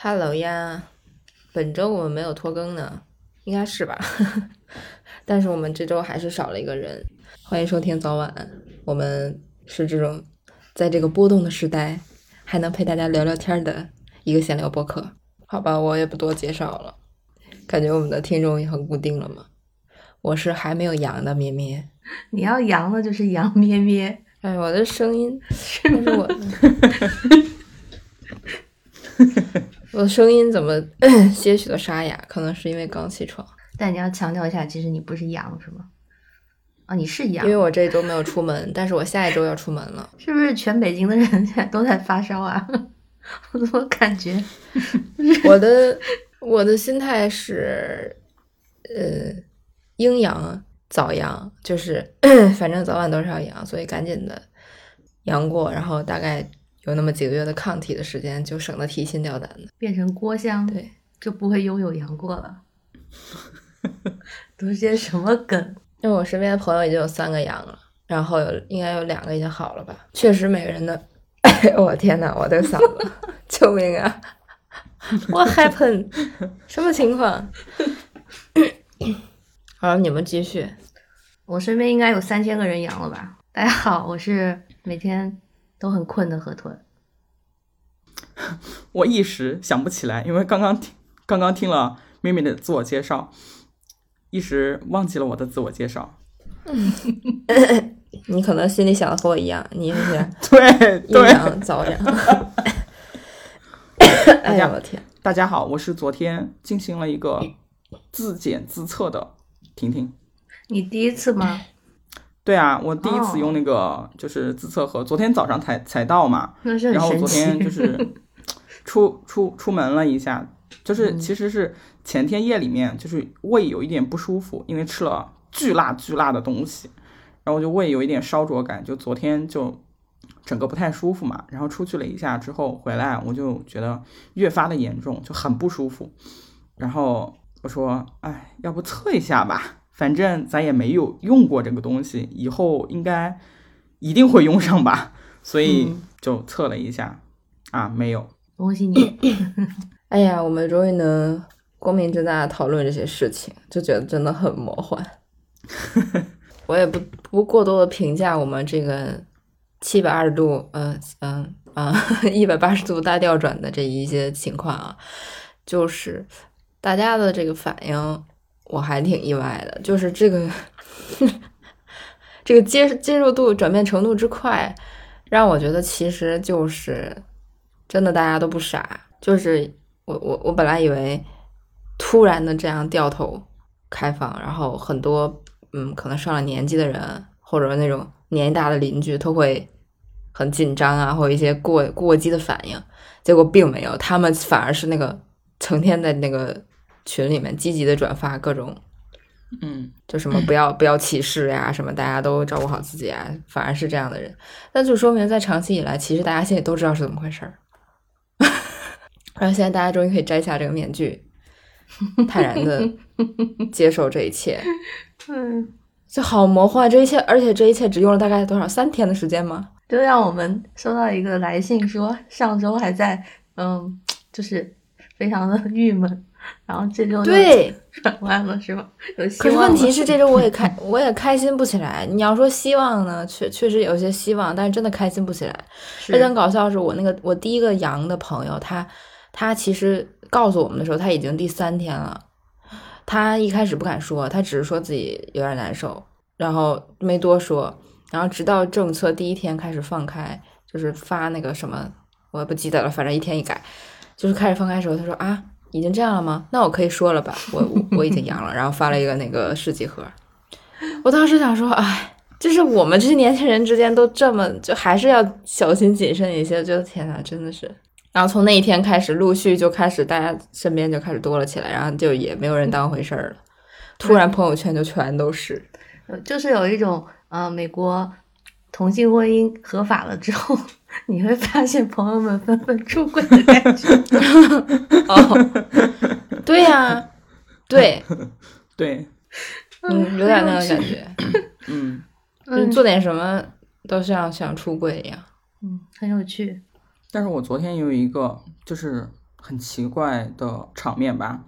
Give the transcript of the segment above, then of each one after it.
Hello 呀，本周我们没有拖更呢，应该是吧？但是我们这周还是少了一个人。欢迎收听早晚，我们是这种在这个波动的时代还能陪大家聊聊天的一个闲聊播客。好吧，我也不多介绍了，感觉我们的听众也很固定了嘛。我是还没有阳的咩咩，你要阳了就是阳咩咩。哎，我的声音是我的。我的声音怎么 些许的沙哑？可能是因为刚起床。但你要强调一下，其实你不是阳，是吗？啊，你是阳，因为我这一周没有出门，但是我下一周要出门了。是不是全北京的人现在都在发烧啊？我怎么感觉？我的我的心态是，呃，阴阳早阳，就是 反正早晚都是要阳，所以赶紧的阳过，然后大概。有那么几个月的抗体的时间，就省得提心吊胆的，变成郭襄，对，就不会拥有杨过了。都是些什么梗？因为我身边的朋友已经有三个阳了，然后有应该有两个已经好了吧？确实，每个人的，我天呐，我的嗓子，救命啊！What happened？什么情况？好，你们继续。我身边应该有三千个人阳了吧？大家好，我是每天。都很困的河豚，我一时想不起来，因为刚刚听刚刚听了妹妹的自我介绍，一时忘记了我的自我介绍。你可能心里想的和我一样，你是 对阴阳早阳。哎呀，我天！大家好，我是昨天进行了一个自检自测的婷婷。你第一次吗？对啊，我第一次用那个就是自测盒，昨天早上才才到嘛，然后昨天就是 出出出门了一下，就是其实是前天夜里面就是胃有一点不舒服，因为吃了巨辣巨辣的东西，然后就胃有一点烧灼感，就昨天就整个不太舒服嘛，然后出去了一下之后回来，我就觉得越发的严重，就很不舒服，然后我说，哎，要不测一下吧。反正咱也没有用过这个东西，以后应该一定会用上吧，所以就测了一下，啊，没有。恭喜你！哎呀，我们终于能光明正大的讨论这些事情，就觉得真的很魔幻。我也不不过多的评价我们这个七百二十度，嗯嗯啊，一百八十度大调转的这一些情况啊，就是大家的这个反应。我还挺意外的，就是这个这个接接受度转变程度之快，让我觉得其实就是真的大家都不傻。就是我我我本来以为突然的这样掉头开放，然后很多嗯可能上了年纪的人或者那种年纪大的邻居都会很紧张啊，或者一些过过激的反应，结果并没有，他们反而是那个成天在那个。群里面积极的转发各种，嗯，就什么不要不要歧视呀，什么大家都照顾好自己啊，反而是这样的人，那就说明在长期以来，其实大家心里都知道是怎么回事儿，然后现在大家终于可以摘下这个面具，坦然的 接受这一切，嗯，就好魔幻，这一切，而且这一切只用了大概多少三天的时间吗？就让我们收到一个来信说，上周还在，嗯，就是非常的郁闷。然后这周对转弯了是吧？有希望。可是问题是这周我也开我也开心不起来。你要说希望呢，确确实有些希望，但是真的开心不起来。非常搞笑是我那个我第一个阳的朋友，他他其实告诉我们的时候他已经第三天了。他一开始不敢说，他只是说自己有点难受，然后没多说。然后直到政策第一天开始放开，就是发那个什么，我也不记得了，反正一天一改，就是开始放开的时候，他说啊。已经这样了吗？那我可以说了吧？我 我已经阳了，然后发了一个那个试剂盒。我当时想说，哎，就是我们这些年轻人之间都这么，就还是要小心谨慎一些。就天呐，真的是。然后从那一天开始，陆续就开始大家身边就开始多了起来，然后就也没有人当回事儿了。突然朋友圈就全都是，就是有一种呃，美国同性婚姻合法了之后。你会发现朋友们纷纷出轨的感觉。哦，对呀，对，对，嗯，有点那个感觉。嗯，就做点什么都像想出轨一样。嗯，很有趣。但是我昨天有一个就是很奇怪的场面吧，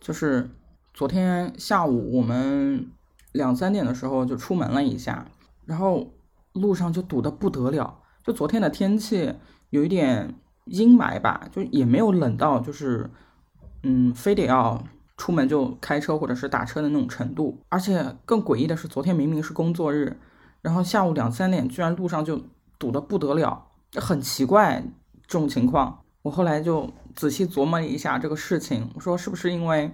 就是昨天下午我们两三点的时候就出门了一下，然后路上就堵得不得了。就昨天的天气有一点阴霾吧，就也没有冷到就是嗯，非得要出门就开车或者是打车的那种程度。而且更诡异的是，昨天明明是工作日，然后下午两三点居然路上就堵得不得了，很奇怪这种情况。我后来就仔细琢磨了一下这个事情，我说是不是因为，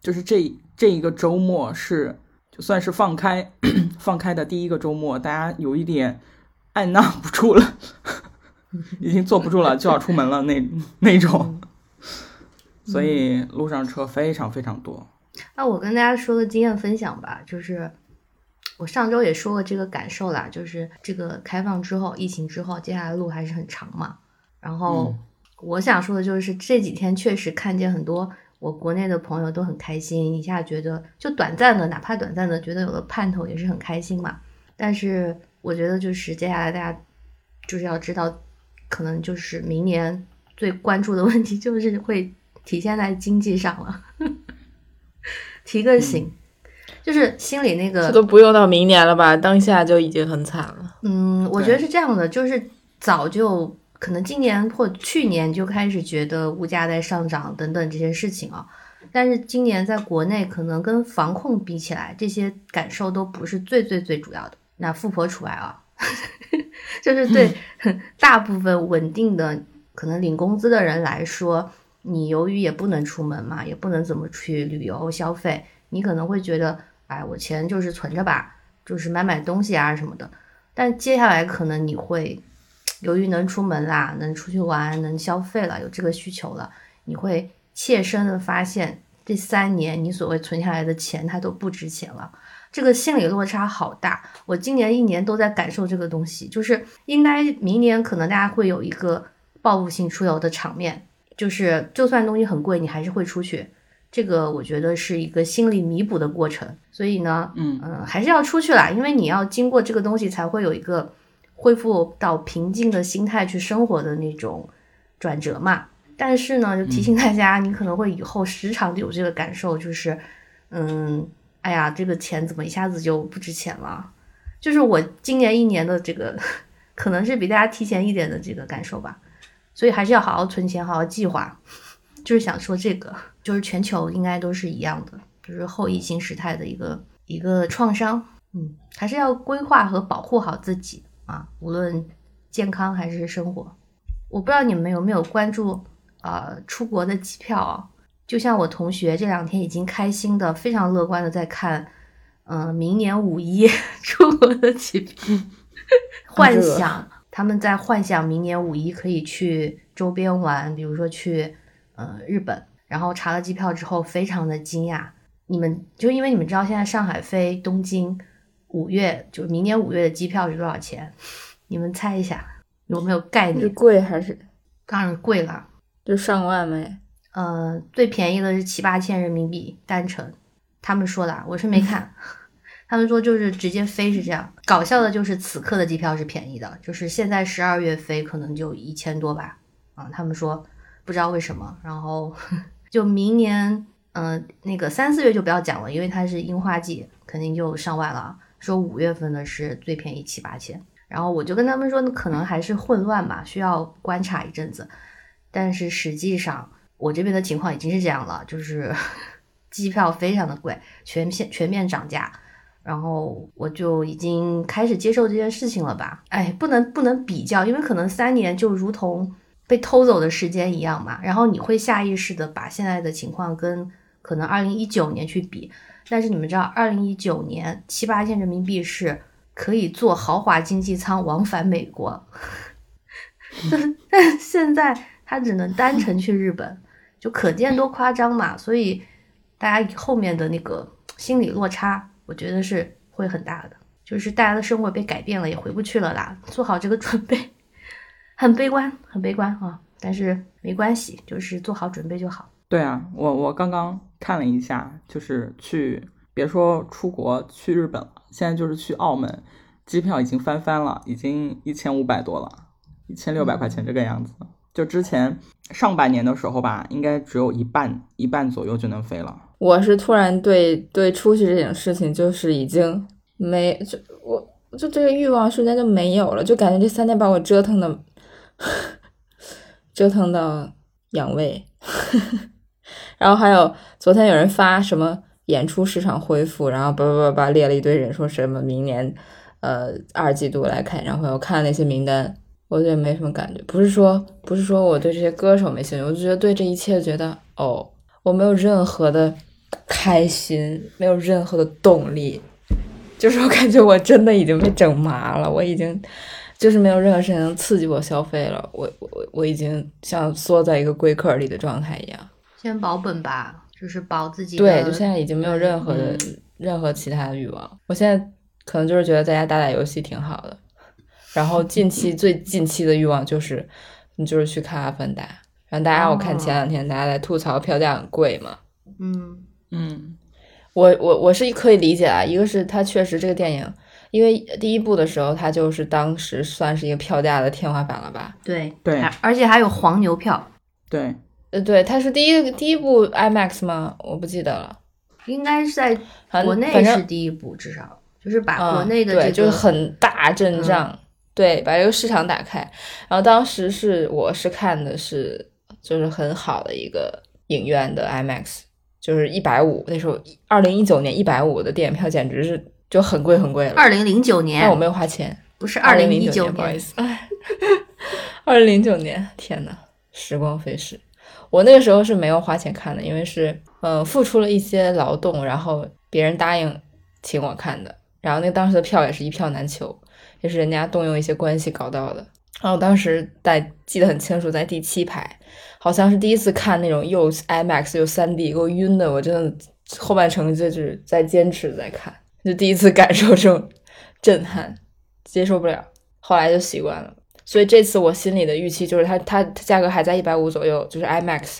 就是这这一个周末是就算是放开 放开的第一个周末，大家有一点按捺不住了，已经坐不住了，就要出门了那那种，所以路上车非常非常多。那我跟大家说个经验分享吧，就是我上周也说了这个感受啦，就是这个开放之后，疫情之后，接下来路还是很长嘛，然后。我想说的就是这几天确实看见很多我国内的朋友都很开心，一下觉得就短暂的，哪怕短暂的觉得有了盼头也是很开心嘛。但是我觉得就是接下来大家就是要知道，可能就是明年最关注的问题就是会体现在经济上了。提个醒，就是心里那个都不用到明年了吧，当下就已经很惨了。嗯，我觉得是这样的，就是早就。可能今年或去年就开始觉得物价在上涨等等这些事情啊，但是今年在国内可能跟防控比起来，这些感受都不是最最最主要的。那富婆除外啊，就是对 大部分稳定的可能领工资的人来说，你由于也不能出门嘛，也不能怎么去旅游消费，你可能会觉得，哎，我钱就是存着吧，就是买买东西啊什么的。但接下来可能你会。由于能出门啦，能出去玩，能消费了，有这个需求了，你会切身的发现，这三年你所谓存下来的钱，它都不值钱了。这个心理落差好大。我今年一年都在感受这个东西，就是应该明年可能大家会有一个报复性出游的场面，就是就算东西很贵，你还是会出去。这个我觉得是一个心理弥补的过程。所以呢，嗯嗯，还是要出去啦，因为你要经过这个东西，才会有一个。恢复到平静的心态去生活的那种转折嘛，但是呢，就提醒大家，你可能会以后时常有这个感受，就是，嗯，哎呀，这个钱怎么一下子就不值钱了？就是我今年一年的这个，可能是比大家提前一点的这个感受吧。所以还是要好好存钱，好好计划。就是想说这个，就是全球应该都是一样的，就是后疫情时代的一个一个创伤。嗯，还是要规划和保护好自己。啊，无论健康还是生活，我不知道你们有没有关注啊出国的机票啊？就像我同学这两天已经开心的、非常乐观的在看，嗯，明年五一 出国的机票，幻想他们在幻想明年五一可以去周边玩，比如说去呃日本，然后查了机票之后非常的惊讶。你们就因为你们知道现在上海飞东京。五月就明年五月的机票是多少钱？你们猜一下，有没有概念？是贵还是？当然贵了，就上万呗。呃，最便宜的是七八千人民币单程，他们说的，我是没看。他们说就是直接飞是这样。搞笑的就是此刻的机票是便宜的，就是现在十二月飞可能就一千多吧。啊，他们说不知道为什么。然后 就明年，嗯，那个三四月就不要讲了，因为它是樱花季，肯定就上万了。说五月份的是最便宜七八千，然后我就跟他们说，可能还是混乱吧，需要观察一阵子。但是实际上，我这边的情况已经是这样了，就是 机票非常的贵，全片全面涨价，然后我就已经开始接受这件事情了吧？哎，不能不能比较，因为可能三年就如同被偷走的时间一样嘛。然后你会下意识的把现在的情况跟可能二零一九年去比。但是你们知道，二零一九年七八千人民币是可以坐豪华经济舱往返美国，但 现在他只能单程去日本，就可见多夸张嘛。所以大家后面的那个心理落差，我觉得是会很大的，就是大家的生活被改变了，也回不去了啦。做好这个准备，很悲观，很悲观啊！但是没关系，就是做好准备就好。对啊，我我刚刚看了一下，就是去别说出国去日本了，现在就是去澳门，机票已经翻番了，已经一千五百多了，一千六百块钱这个样子，就之前上半年的时候吧，应该只有一半一半左右就能飞了。我是突然对对出去这件事情，就是已经没就我就这个欲望瞬间就没有了，就感觉这三年把我折腾的 折腾到养胃。然后还有昨天有人发什么演出市场恢复，然后叭叭叭叭列了一堆人，说什么明年呃二季度来看演唱会，我看那些名单。我觉得没什么感觉，不是说不是说我对这些歌手没兴趣，我就觉得对这一切觉得哦，我没有任何的开心，没有任何的动力，就是我感觉我真的已经被整麻了，我已经就是没有任何事情能刺激我消费了，我我我已经像缩在一个龟壳里的状态一样。先保本吧，就是保自己。对，就现在已经没有任何的任何其他的欲望，我现在可能就是觉得在家打打游戏挺好的。然后近期最近期的欲望就是，你就是去看《阿凡达》。然后大家我看前两天大家在吐槽票价很贵嘛。嗯嗯，我我我是可以理解啊，一个是它确实这个电影，因为第一部的时候它就是当时算是一个票价的天花板了吧？对对，而且还有黄牛票。对，呃对，它是第一第一部 IMAX 吗？我不记得了，应该是在国内是第一部，至少就是把国内的这个就是很大阵仗。对，把这个市场打开。然后当时是我是看的是就是很好的一个影院的 IMAX，就是一百五。那时候二零一九年一百五的电影票简直是就很贵很贵了。二零零九年，但我没有花钱，不是二零零九年，不好意思。哎，二零零九年，天呐，时光飞逝。我那个时候是没有花钱看的，因为是呃付出了一些劳动，然后别人答应请我看的。然后那当时的票也是一票难求。也是人家动用一些关系搞到的。然后当时在记得很清楚，在第七排，好像是第一次看那种又 IMAX 又 3D，给我晕的，我真的后半程就是在坚持在看，就第一次感受这种震撼，接受不了。后来就习惯了。所以这次我心里的预期就是，它它它价格还在一百五左右，就是 IMAX，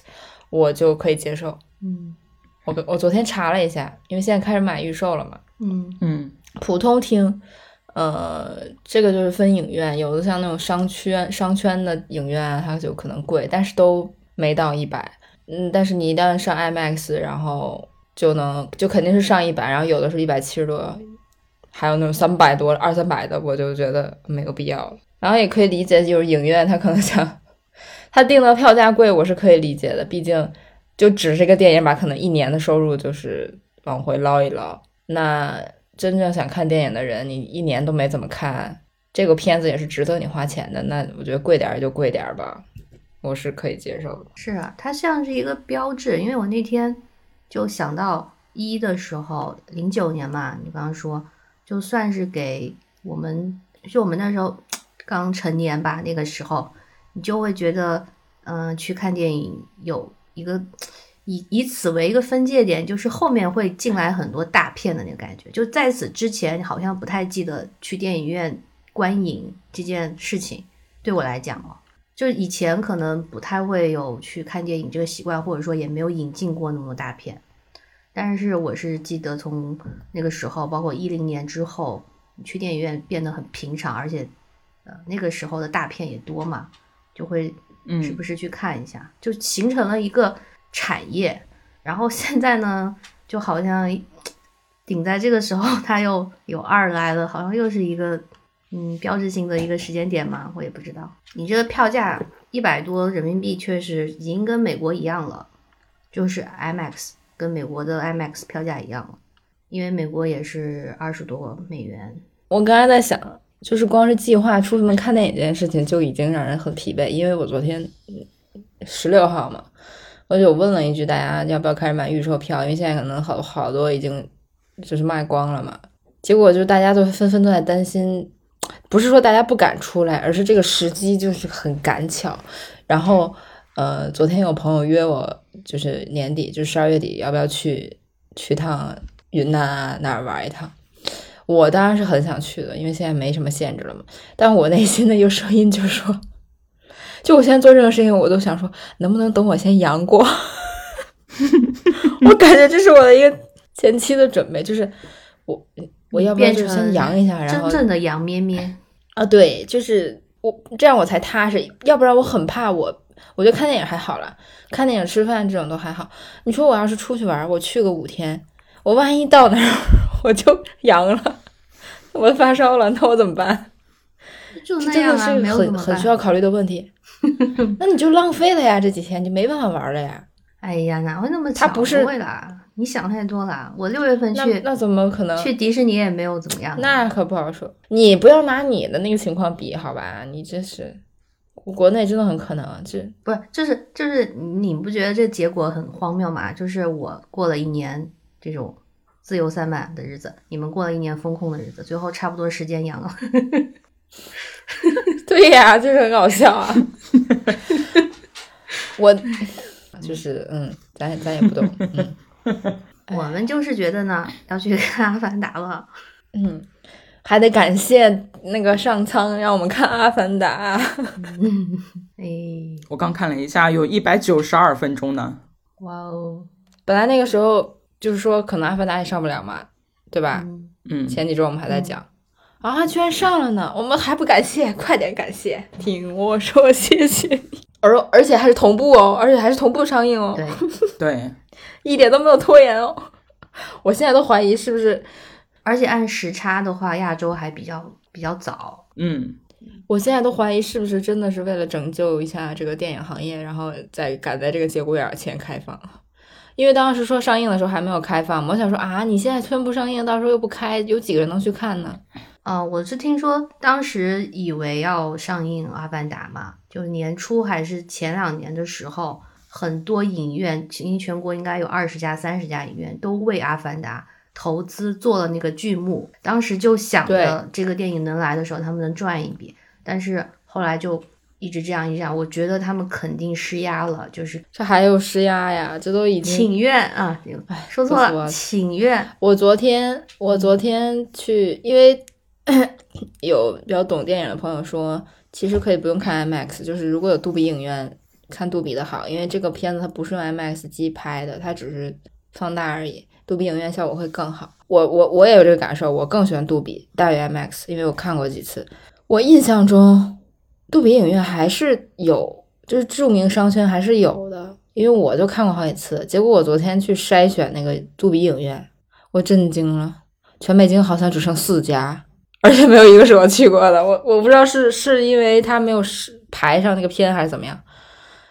我就可以接受。嗯，我我昨天查了一下，因为现在开始买预售了嘛。嗯嗯，普通厅。呃，这个就是分影院，有的像那种商圈、商圈的影院，它就可能贵，但是都没到一百。嗯，但是你一旦上 IMAX，然后就能就肯定是上一百，然后有的是一百七十多，还有那种三百多、二三百的，我就觉得没有必要了。然后也可以理解，就是影院他可能想他定的票价贵，我是可以理解的，毕竟就只是个电影吧，可能一年的收入就是往回捞一捞。那。真正想看电影的人，你一年都没怎么看，这个片子也是值得你花钱的。那我觉得贵点儿就贵点儿吧，我是可以接受的。是啊，它像是一个标志，因为我那天就想到一的时候，零九年嘛，你刚刚说，就算是给我们，就我们那时候刚成年吧，那个时候，你就会觉得，嗯，去看电影有一个。以以此为一个分界点，就是后面会进来很多大片的那个感觉。就在此之前，好像不太记得去电影院观影这件事情。对我来讲哦，就以前可能不太会有去看电影这个习惯，或者说也没有引进过那么多大片。但是我是记得从那个时候，包括一零年之后，去电影院变得很平常，而且呃那个时候的大片也多嘛，就会时不时去看一下，就形成了一个。产业，然后现在呢，就好像顶在这个时候，它又有二来了，好像又是一个嗯标志性的一个时间点嘛，我也不知道。你这个票价一百多人民币，确实已经跟美国一样了，就是 IMAX 跟美国的 IMAX 票价一样了，因为美国也是二十多美元。我刚才在想，就是光是计划出门看电影这件事情就已经让人很疲惫，因为我昨天十六号嘛。我就问了一句，大家要不要开始买预售票？因为现在可能好好多已经就是卖光了嘛。结果就大家都纷纷都在担心，不是说大家不敢出来，而是这个时机就是很赶巧。然后，呃，昨天有朋友约我，就是年底，就十二月底，要不要去去趟云南啊那儿玩一趟？我当然是很想去的，因为现在没什么限制了嘛。但我内心的一个声音就说。就我现在做任何事情，我都想说，能不能等我先阳过？我感觉这是我的一个前期的准备，就是我我要不要就先阳一下，然后真正的阳咩咩啊，对，就是我这样我才踏实，要不然我很怕我我觉得看电影还好了，看电影、吃饭这种都还好。你说我要是出去玩，我去个五天，我万一到那儿 我就阳了，我发烧了，那我怎么办？就那样啊，没有很很需要考虑的问题。那你就浪费了呀，这几天你没办法玩了呀。哎呀，哪会那么巧？不是会啦，你想太多了。我六月份去，那怎么可能去迪士尼也没有怎么样？那可不好说。你不要拿你的那个情况比，好吧？你这是国内真的很可能，这不是就是就是你不觉得这结果很荒谬吗？就是我过了一年这种自由散漫的日子，你们过了一年风控的日子，最后差不多时间阳了。对呀，就是很搞笑啊！我就是嗯，咱咱也不懂，嗯，我们就是觉得呢，要去看《阿凡达》了，嗯，还得感谢那个上苍让我们看《阿凡达 》。哎，我刚看了一下，有一百九十二分钟呢。哇哦！本来那个时候就是说，可能《阿凡达》也上不了嘛，对吧？嗯，前几周我们还在讲。啊，居然上了呢！我们还不感谢，快点感谢！听我说，谢谢你。而而且还是同步哦，而且还是同步上映哦。对对，一点都没有拖延哦。我现在都怀疑是不是，而且按时差的话，亚洲还比较比较早。嗯，我现在都怀疑是不是真的是为了拯救一下这个电影行业，然后再赶在这个节骨眼前开放。因为当时说上映的时候还没有开放，我想说啊，你现在宣布上映，到时候又不开，有几个人能去看呢？啊，我是听说当时以为要上映《阿凡达》嘛，就是年初还是前两年的时候，很多影院，因为全国应该有二十家、三十家影院都为《阿凡达》投资做了那个剧目，当时就想着这个电影能来的时候，他们能赚一笔，但是后来就一直这样一样，我觉得他们肯定施压了，就是这还有施压呀，这都已经请愿啊，哎说错了，请愿。我昨天我昨天去，因为。有比较懂电影的朋友说，其实可以不用看 IMAX，就是如果有杜比影院，看杜比的好，因为这个片子它不是用 IMAX 机拍的，它只是放大而已，杜比影院效果会更好。我我我也有这个感受，我更喜欢杜比大于 IMAX，因为我看过几次。我印象中，杜比影院还是有，就是著名商圈还是有的，因为我就看过好几次。结果我昨天去筛选那个杜比影院，我震惊了，全北京好像只剩四家。而且没有一个是我去过的，我我不知道是是因为他没有是排上那个片还是怎么样，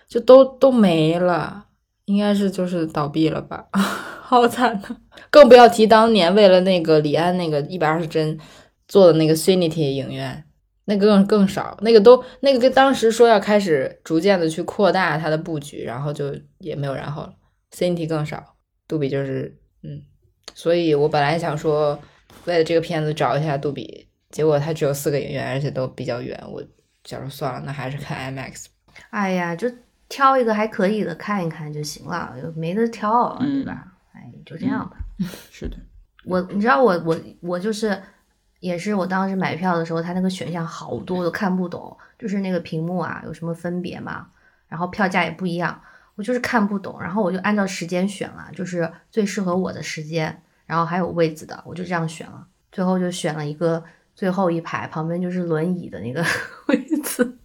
就都都没了，应该是就是倒闭了吧，好惨呐！更不要提当年为了那个李安那个一百二十帧做的那个 Cinity 影院，那个更更少，那个都那个跟当时说要开始逐渐的去扩大它的布局，然后就也没有然后了，Cinity 更少，杜比就是嗯，所以我本来想说为了这个片子找一下杜比。结果它只有四个影院，而且都比较远。我假如算了，那还是看 IMAX。哎呀，就挑一个还可以的看一看就行了，又没得挑，对吧？哎，就这样吧。是的，我你知道我我我就是也是我当时买票的时候，它那个选项好多都看不懂，就是那个屏幕啊有什么分别嘛，然后票价也不一样，我就是看不懂。然后我就按照时间选了，就是最适合我的时间，然后还有位子的，我就这样选了。最后就选了一个。最后一排旁边就是轮椅的那个 位置，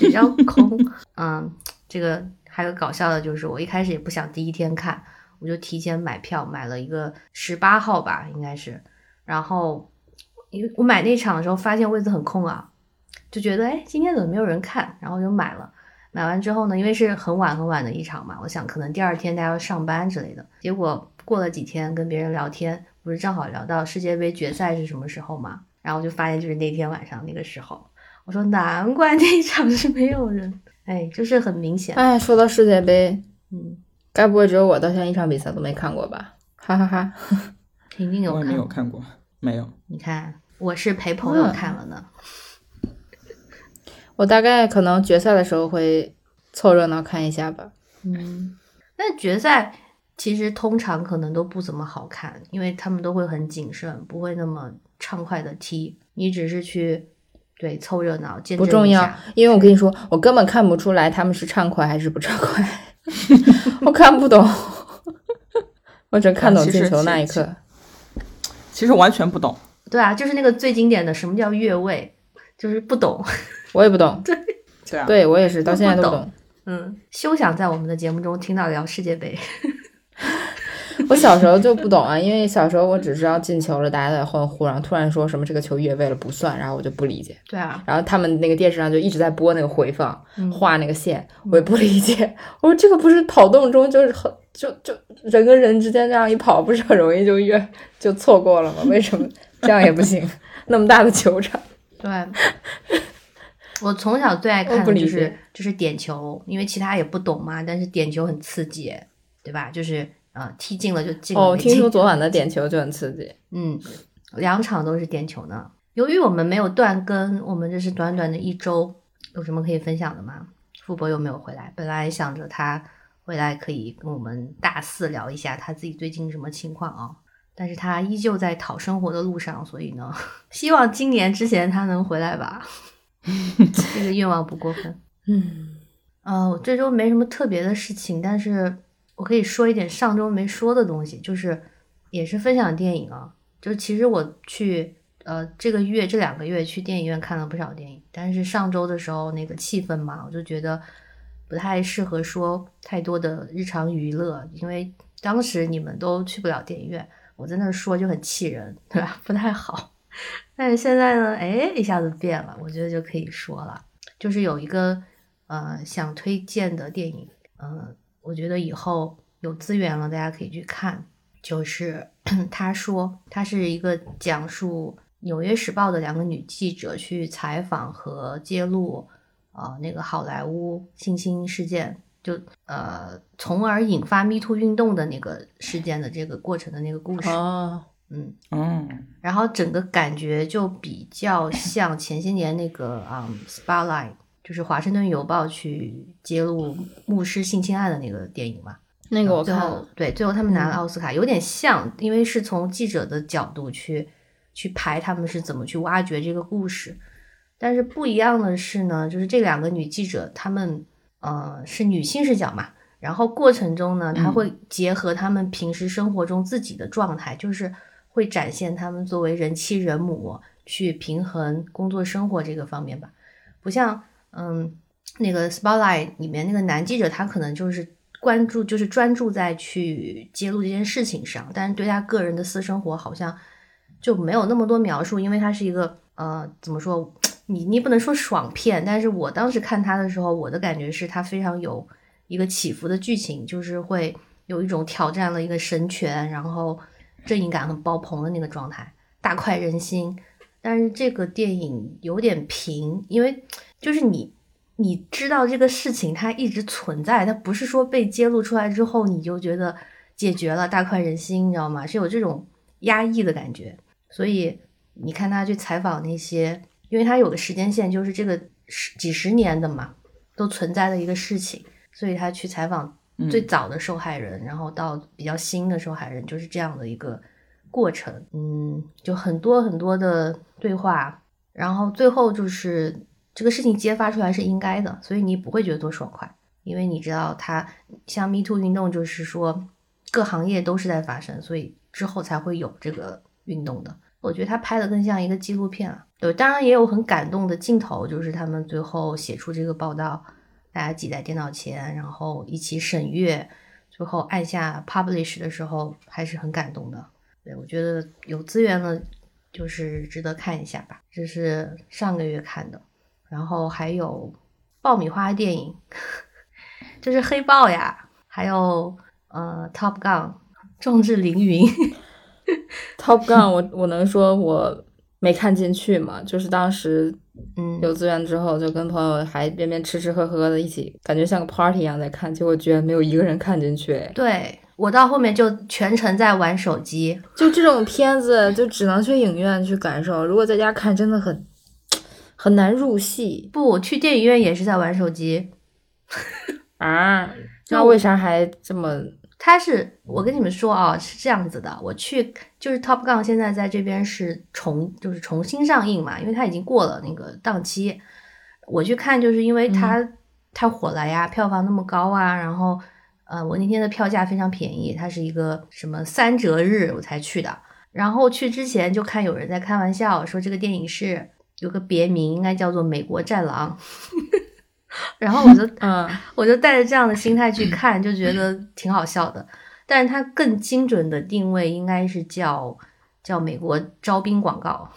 比较空。嗯，这个还有搞笑的就是，我一开始也不想第一天看，我就提前买票，买了一个十八号吧，应该是。然后，因为我买那场的时候发现位置很空啊，就觉得哎，今天怎么没有人看？然后就买了。买完之后呢，因为是很晚很晚的一场嘛，我想可能第二天大家要上班之类的。结果过了几天跟别人聊天，不是正好聊到世界杯决赛是什么时候嘛？然后就发现，就是那天晚上那个时候，我说难怪那一场是没有人，哎，就是很明显。哎，说到世界杯，嗯，该不会只有我到现在一场比赛都没看过吧？哈哈哈。肯定有看？没有看过，没有。你看，我是陪朋友看了呢。我大概可能决赛的时候会凑热闹看一下吧。嗯，那决赛其实通常可能都不怎么好看，因为他们都会很谨慎，不会那么。畅快的踢，你只是去对凑热闹，不重要。因为我跟你说，我根本看不出来他们是畅快还是不畅快，我看不懂。我只看懂进球那一刻，其实完全不懂。对啊，就是那个最经典的，什么叫越位，就是不懂。我也不懂。对，对啊，对我也是，到现在都不懂。嗯，休想在我们的节目中听到聊世界杯。我小时候就不懂啊，因为小时候我只知道进球了，大家在欢呼，然后突然说什么这个球越位了不算，然后我就不理解。对啊，然后他们那个电视上就一直在播那个回放，画那个线，我也不理解。我说这个不是跑动中就是很就就人跟人之间这样一跑，不是很容易就越就错过了吗？为什么这样也不行？那么大的球场。对，我从小最爱看的就是就是点球，因为其他也不懂嘛，但是点球很刺激，对吧？就是。啊，踢进了就进了。哦，听说昨晚的点球就很刺激。嗯，两场都是点球呢。由于我们没有断更，我们这是短短的一周，有什么可以分享的吗？富博又没有回来，本来想着他回来可以跟我们大肆聊一下他自己最近什么情况啊，但是他依旧在讨生活的路上，所以呢，希望今年之前他能回来吧。这个愿望不过分。嗯，呃，我这周没什么特别的事情，但是。我可以说一点上周没说的东西，就是也是分享电影啊。就其实我去呃这个月这两个月去电影院看了不少电影，但是上周的时候那个气氛嘛，我就觉得不太适合说太多的日常娱乐，因为当时你们都去不了电影院，我在那说就很气人，对吧？不太好。但是现在呢，哎，一下子变了，我觉得就可以说了，就是有一个呃想推荐的电影，嗯。我觉得以后有资源了，大家可以去看。就是 他说，他是一个讲述《纽约时报》的两个女记者去采访和揭露，呃，那个好莱坞性侵事件，就呃，从而引发 Me Too 运动的那个事件的这个过程的那个故事。哦，嗯嗯，然后整个感觉就比较像前些年那个啊，Spotlight。就是《华盛顿邮报》去揭露牧师性侵案的那个电影嘛？那个我看对，最后他们拿了奥斯卡，有点像，因为是从记者的角度去去拍他们是怎么去挖掘这个故事。但是不一样的是呢，就是这两个女记者，她们呃是女性视角嘛，然后过程中呢，她会结合她们平时生活中自己的状态，就是会展现她们作为人妻人母去平衡工作生活这个方面吧，不像。嗯，那个 Spotlight 里面那个男记者，他可能就是关注，就是专注在去揭露这件事情上，但是对他个人的私生活好像就没有那么多描述，因为他是一个呃，怎么说，你你不能说爽片，但是我当时看他的时候，我的感觉是他非常有一个起伏的剧情，就是会有一种挑战了一个神权，然后正义感很爆棚的那个状态，大快人心。但是这个电影有点平，因为。就是你，你知道这个事情它一直存在，它不是说被揭露出来之后你就觉得解决了，大快人心，你知道吗？是有这种压抑的感觉。所以你看他去采访那些，因为他有个时间线，就是这个十几十年的嘛，都存在的一个事情，所以他去采访最早的受害人，然后到比较新的受害人，就是这样的一个过程。嗯，就很多很多的对话，然后最后就是。这个事情揭发出来是应该的，所以你不会觉得多爽快，因为你知道它像 Me Too 运动，就是说各行业都是在发生，所以之后才会有这个运动的。我觉得他拍的更像一个纪录片啊，对，当然也有很感动的镜头，就是他们最后写出这个报道，大家挤在电脑前，然后一起审阅，最后按下 Publish 的时候，还是很感动的。对我觉得有资源了，就是值得看一下吧。这是上个月看的。然后还有爆米花电影，就是黑豹呀，还有呃 Top Gun，壮志凌云。Top Gun，我我能说我没看进去吗？就是当时嗯有资源之后，就跟朋友还边边吃吃喝喝的一起，感觉像个 party 一样在看，结果居然没有一个人看进去。对我到后面就全程在玩手机，就这种片子就只能去影院去感受，如果在家看真的很。很难入戏，不去电影院也是在玩手机啊？那为啥还这么？他是我跟你们说啊，是这样子的，我去就是 Top Gun 现在在这边是重就是重新上映嘛，因为它已经过了那个档期。我去看就是因为它太火了呀，票房那么高啊，然后呃，我那天的票价非常便宜，它是一个什么三折日我才去的。然后去之前就看有人在开玩笑说这个电影是。有个别名应该叫做《美国战狼》，然后我就嗯，我就带着这样的心态去看，就觉得 挺好笑的。但是它更精准的定位应该是叫叫美国招兵广告，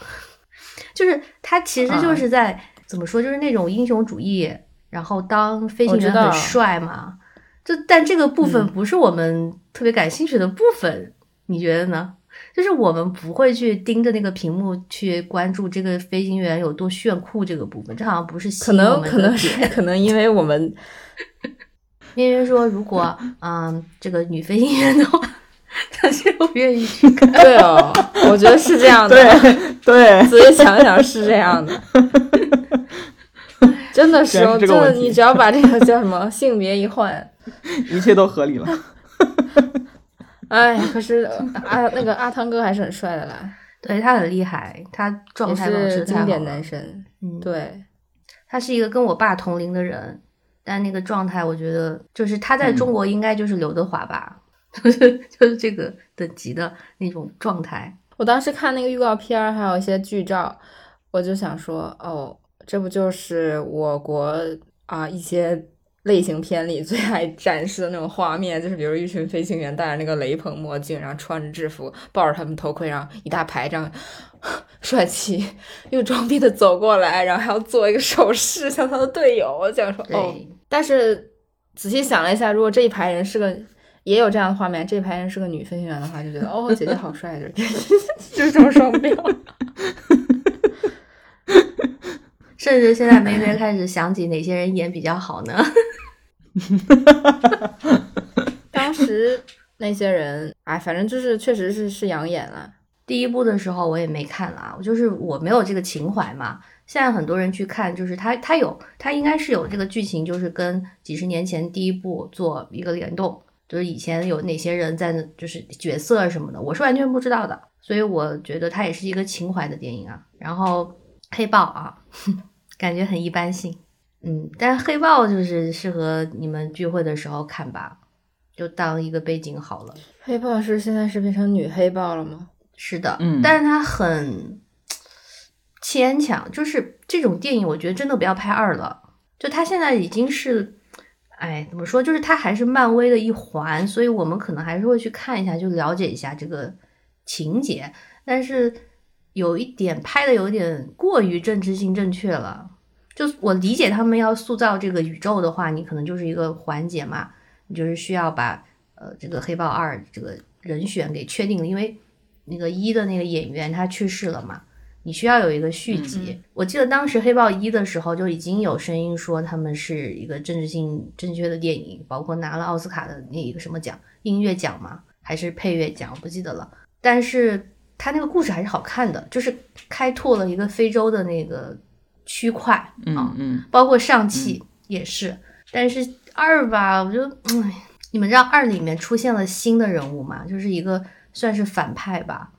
就是它其实就是在怎么说，就是那种英雄主义，然后当飞行员很帅嘛。就但这个部分不是我们特别感兴趣的部分，你觉得呢？就是我们不会去盯着那个屏幕去关注这个飞行员有多炫酷这个部分，这好像不是可能可能是 可能因为我们。因为说：“如果嗯，这个女飞行员的话，她是不愿意去看。”对哦，我觉得是这样的。对对，仔细想想是这样的。真的是，真的，你只要把这个叫什么性别一换，一切都合理了。哎，可是阿那个阿汤哥还是很帅的啦。对他很厉害，他状态是经典男神。嗯，对，他是一个跟我爸同龄的人。但那个状态，我觉得就是他在中国应该就是刘德华吧，就 是就是这个等级的那种状态。我当时看那个预告片，还有一些剧照，我就想说，哦，这不就是我国啊一些类型片里最爱展示的那种画面，就是比如一群飞行员戴着那个雷朋墨镜，然后穿着制服，抱着他们头盔，然后一大排这样。帅气又装逼的走过来，然后还要做一个手势，向他的队友这样说。哦，但是仔细想了一下，如果这一排人是个也有这样的画面，这一排人是个女飞行员的话，就觉得哦，姐姐好帅，就是 就是这么双标。甚至现在梅梅开始想起哪些人演比较好呢？当时那些人，哎，反正就是确实是是养眼了。第一部的时候我也没看了，我就是我没有这个情怀嘛。现在很多人去看，就是他他有他应该是有这个剧情，就是跟几十年前第一部做一个联动，就是以前有哪些人在，就是角色什么的，我是完全不知道的。所以我觉得它也是一个情怀的电影啊。然后黑豹啊，感觉很一般性，嗯，但黑豹就是适合你们聚会的时候看吧，就当一个背景好了。黑豹是现在是变成女黑豹了吗？是的，嗯，但是它很牵强，就是这种电影，我觉得真的不要拍二了。就它现在已经是，哎，怎么说？就是它还是漫威的一环，所以我们可能还是会去看一下，就了解一下这个情节。但是有一点拍的有点过于政治性正确了。就我理解，他们要塑造这个宇宙的话，你可能就是一个环节嘛，你就是需要把呃这个黑豹二这个人选给确定了，因为。那个一的那个演员他去世了嘛？你需要有一个续集。我记得当时黑豹一的时候就已经有声音说他们是一个政治性正确的电影，包括拿了奥斯卡的那一个什么奖，音乐奖嘛，还是配乐奖，我不记得了。但是他那个故事还是好看的，就是开拓了一个非洲的那个区块啊，嗯，包括上汽也是。但是二吧，我就，哎，你们知道二里面出现了新的人物嘛？就是一个。算是反派吧，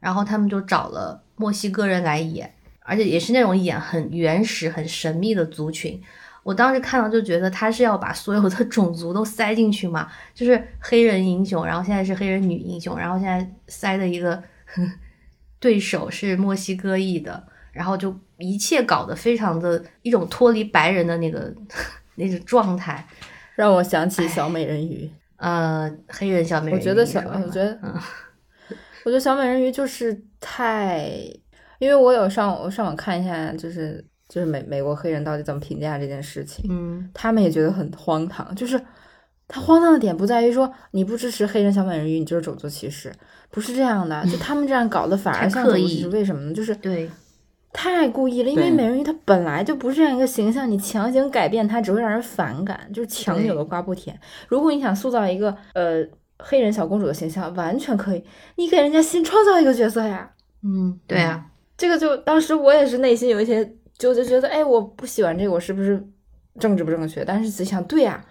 然后他们就找了墨西哥人来演，而且也是那种演很原始、很神秘的族群。我当时看到就觉得他是要把所有的种族都塞进去嘛，就是黑人英雄，然后现在是黑人女英雄，然后现在塞的一个对手是墨西哥裔的，然后就一切搞得非常的一种脱离白人的那个 那种状态，让我想起小美人鱼。呃，黑人小美人鱼，我觉得小，我觉得，我觉得小美人鱼就是太，因为我有上我上网看一下，就是就是美美国黑人到底怎么评价这件事情，嗯，他们也觉得很荒唐，就是他荒唐的点不在于说你不支持黑人小美人鱼，你就是种族歧视，不是这样的，就他们这样搞的反而像种族歧视，为什么呢？就是对。太故意了，因为美人鱼她本来就不是这样一个形象，你强行改变她只会让人反感，就是强扭的瓜不甜。如果你想塑造一个呃黑人小公主的形象，完全可以，你给人家新创造一个角色呀。嗯，对啊，这个就当时我也是内心有一些纠结，觉得哎，我不喜欢这个，我是不是政治不正确？但是仔细想，对呀，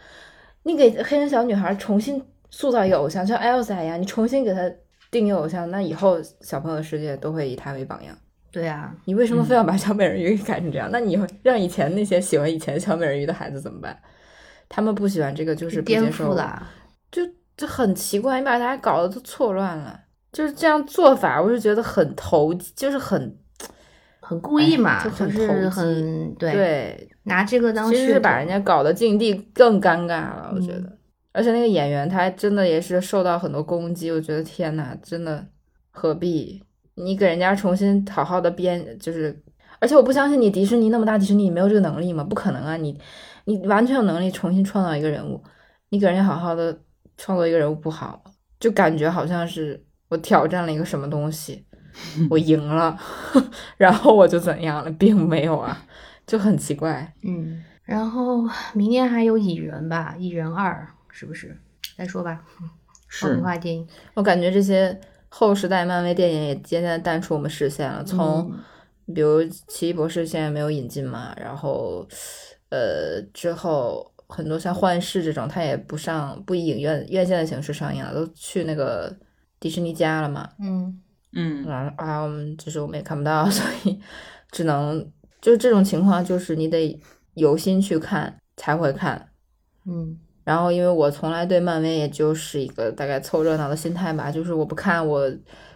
你给黑人小女孩重新塑造一个偶像，像 Elsa 一样，你重新给她定一个偶像，那以后小朋友的世界都会以她为榜样。对啊，你为什么非要把小美人鱼改成这样？那你让以前那些喜欢以前小美人鱼的孩子怎么办？他们不喜欢这个，就是不接受了，就就很奇怪，你把大家搞得都错乱了。就是这样做法，我是觉得很投，就是很很故意嘛，就是很对对，拿这个当其实是把人家搞得境地更尴尬了，我觉得。而且那个演员他还真的也是受到很多攻击，我觉得天呐，真的何必？你给人家重新好好的编，就是，而且我不相信你迪士尼那么大，迪士尼没有这个能力吗？不可能啊！你你完全有能力重新创造一个人物，你给人家好好的创作一个人物不好，就感觉好像是我挑战了一个什么东西，我赢了，然后我就怎样了，并没有啊，就很奇怪。嗯，然后明年还有蚁人吧，蚁人二是不是？再说吧，是动画电影，我感觉这些。后时代漫威电影也渐渐淡出我们视线了。从比如奇异博士现在没有引进嘛，然后呃之后很多像幻视这种，它也不上不以影院院线的形式上映了，都去那个迪士尼家了嘛。嗯嗯，啊我们，就是我们也看不到，所以只能就是这种情况，就是你得有心去看才会看。嗯。然后，因为我从来对漫威也就是一个大概凑热闹的心态吧，就是我不看我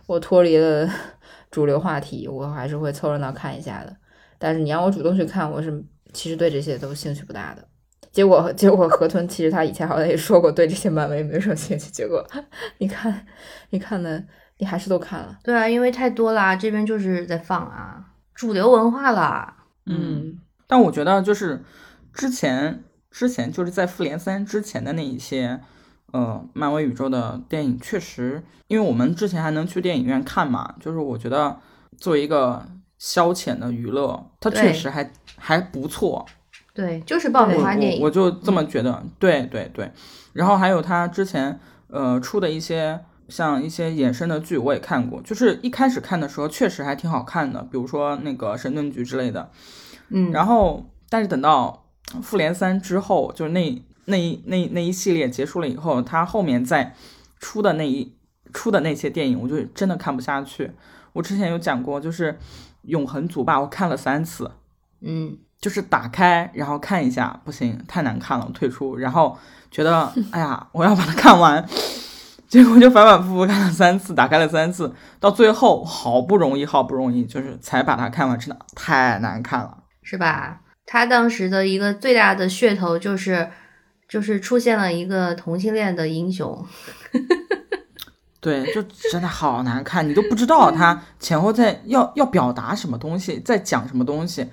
我脱离了 主流话题，我还是会凑热闹看一下的。但是你让我主动去看，我是其实对这些都兴趣不大的。结果结果河豚其实他以前好像也说过对这些漫威没什么兴趣，结果 你看你看的你还是都看了。对啊，因为太多啦，这边就是在放啊，主流文化啦。嗯，但我觉得就是之前。之前就是在复联三之前的那一些，呃，漫威宇宙的电影，确实，因为我们之前还能去电影院看嘛，就是我觉得作为一个消遣的娱乐，它确实还还不错。对，就是爆米花电影，我就这么觉得。对对对，然后还有他之前呃出的一些像一些衍生的剧，我也看过，就是一开始看的时候确实还挺好看的，比如说那个神盾局之类的。嗯，然后但是等到。复联三之后，就是那那一那那一系列结束了以后，他后面再出的那一出的那些电影，我就真的看不下去。我之前有讲过，就是《永恒族》吧，我看了三次，嗯，就是打开然后看一下，不行，太难看了，退出。然后觉得，哎呀，我要把它看完，结果就反反复复看了三次，打开了三次，到最后好不容易，好不容易，就是才把它看完，真的太难看了，是吧？他当时的一个最大的噱头就是，就是出现了一个同性恋的英雄，对，就真的好难看，你都不知道他前后在要要表达什么东西，在讲什么东西，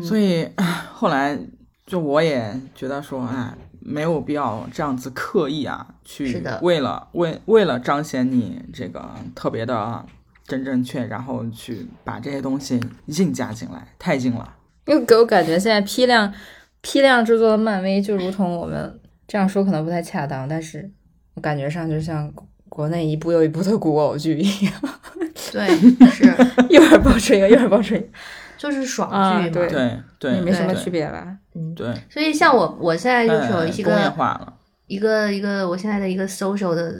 所以后来就我也觉得说，哎，没有必要这样子刻意啊，去为了为为了彰显你这个特别的真正确，然后去把这些东西硬加进来，太硬了。因为给我感觉，现在批量批量制作的漫威就如同我们这样说可能不太恰当，但是我感觉上就像国内一部又一部的古偶剧一样。对，是 一会儿爆出一个，一会儿爆出一个，就是爽剧嘛。对对对，没什么区别吧？嗯，对。所以像我，我现在就是有一个工业化了，一个一个我现在的一个 social 的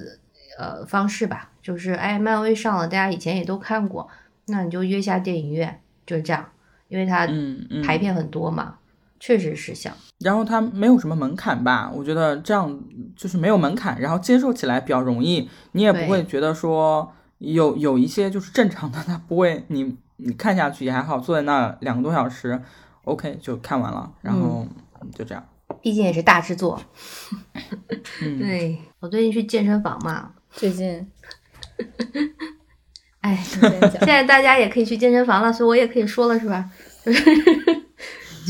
呃方式吧，就是哎，漫威上了，大家以前也都看过，那你就约下电影院，就是这样。因为它排片很多嘛，确实是像。然后它没有什么门槛吧？我觉得这样就是没有门槛，然后接受起来比较容易，你也不会觉得说有有一些就是正常的，它不会你你看下去也还好，坐在那两个多小时，OK 就看完了，然后就这样。毕竟也是大制作。嗯，对我最近去健身房嘛，最近。哎，现在大家也可以去健身房了，所以我也可以说了，是吧？就 是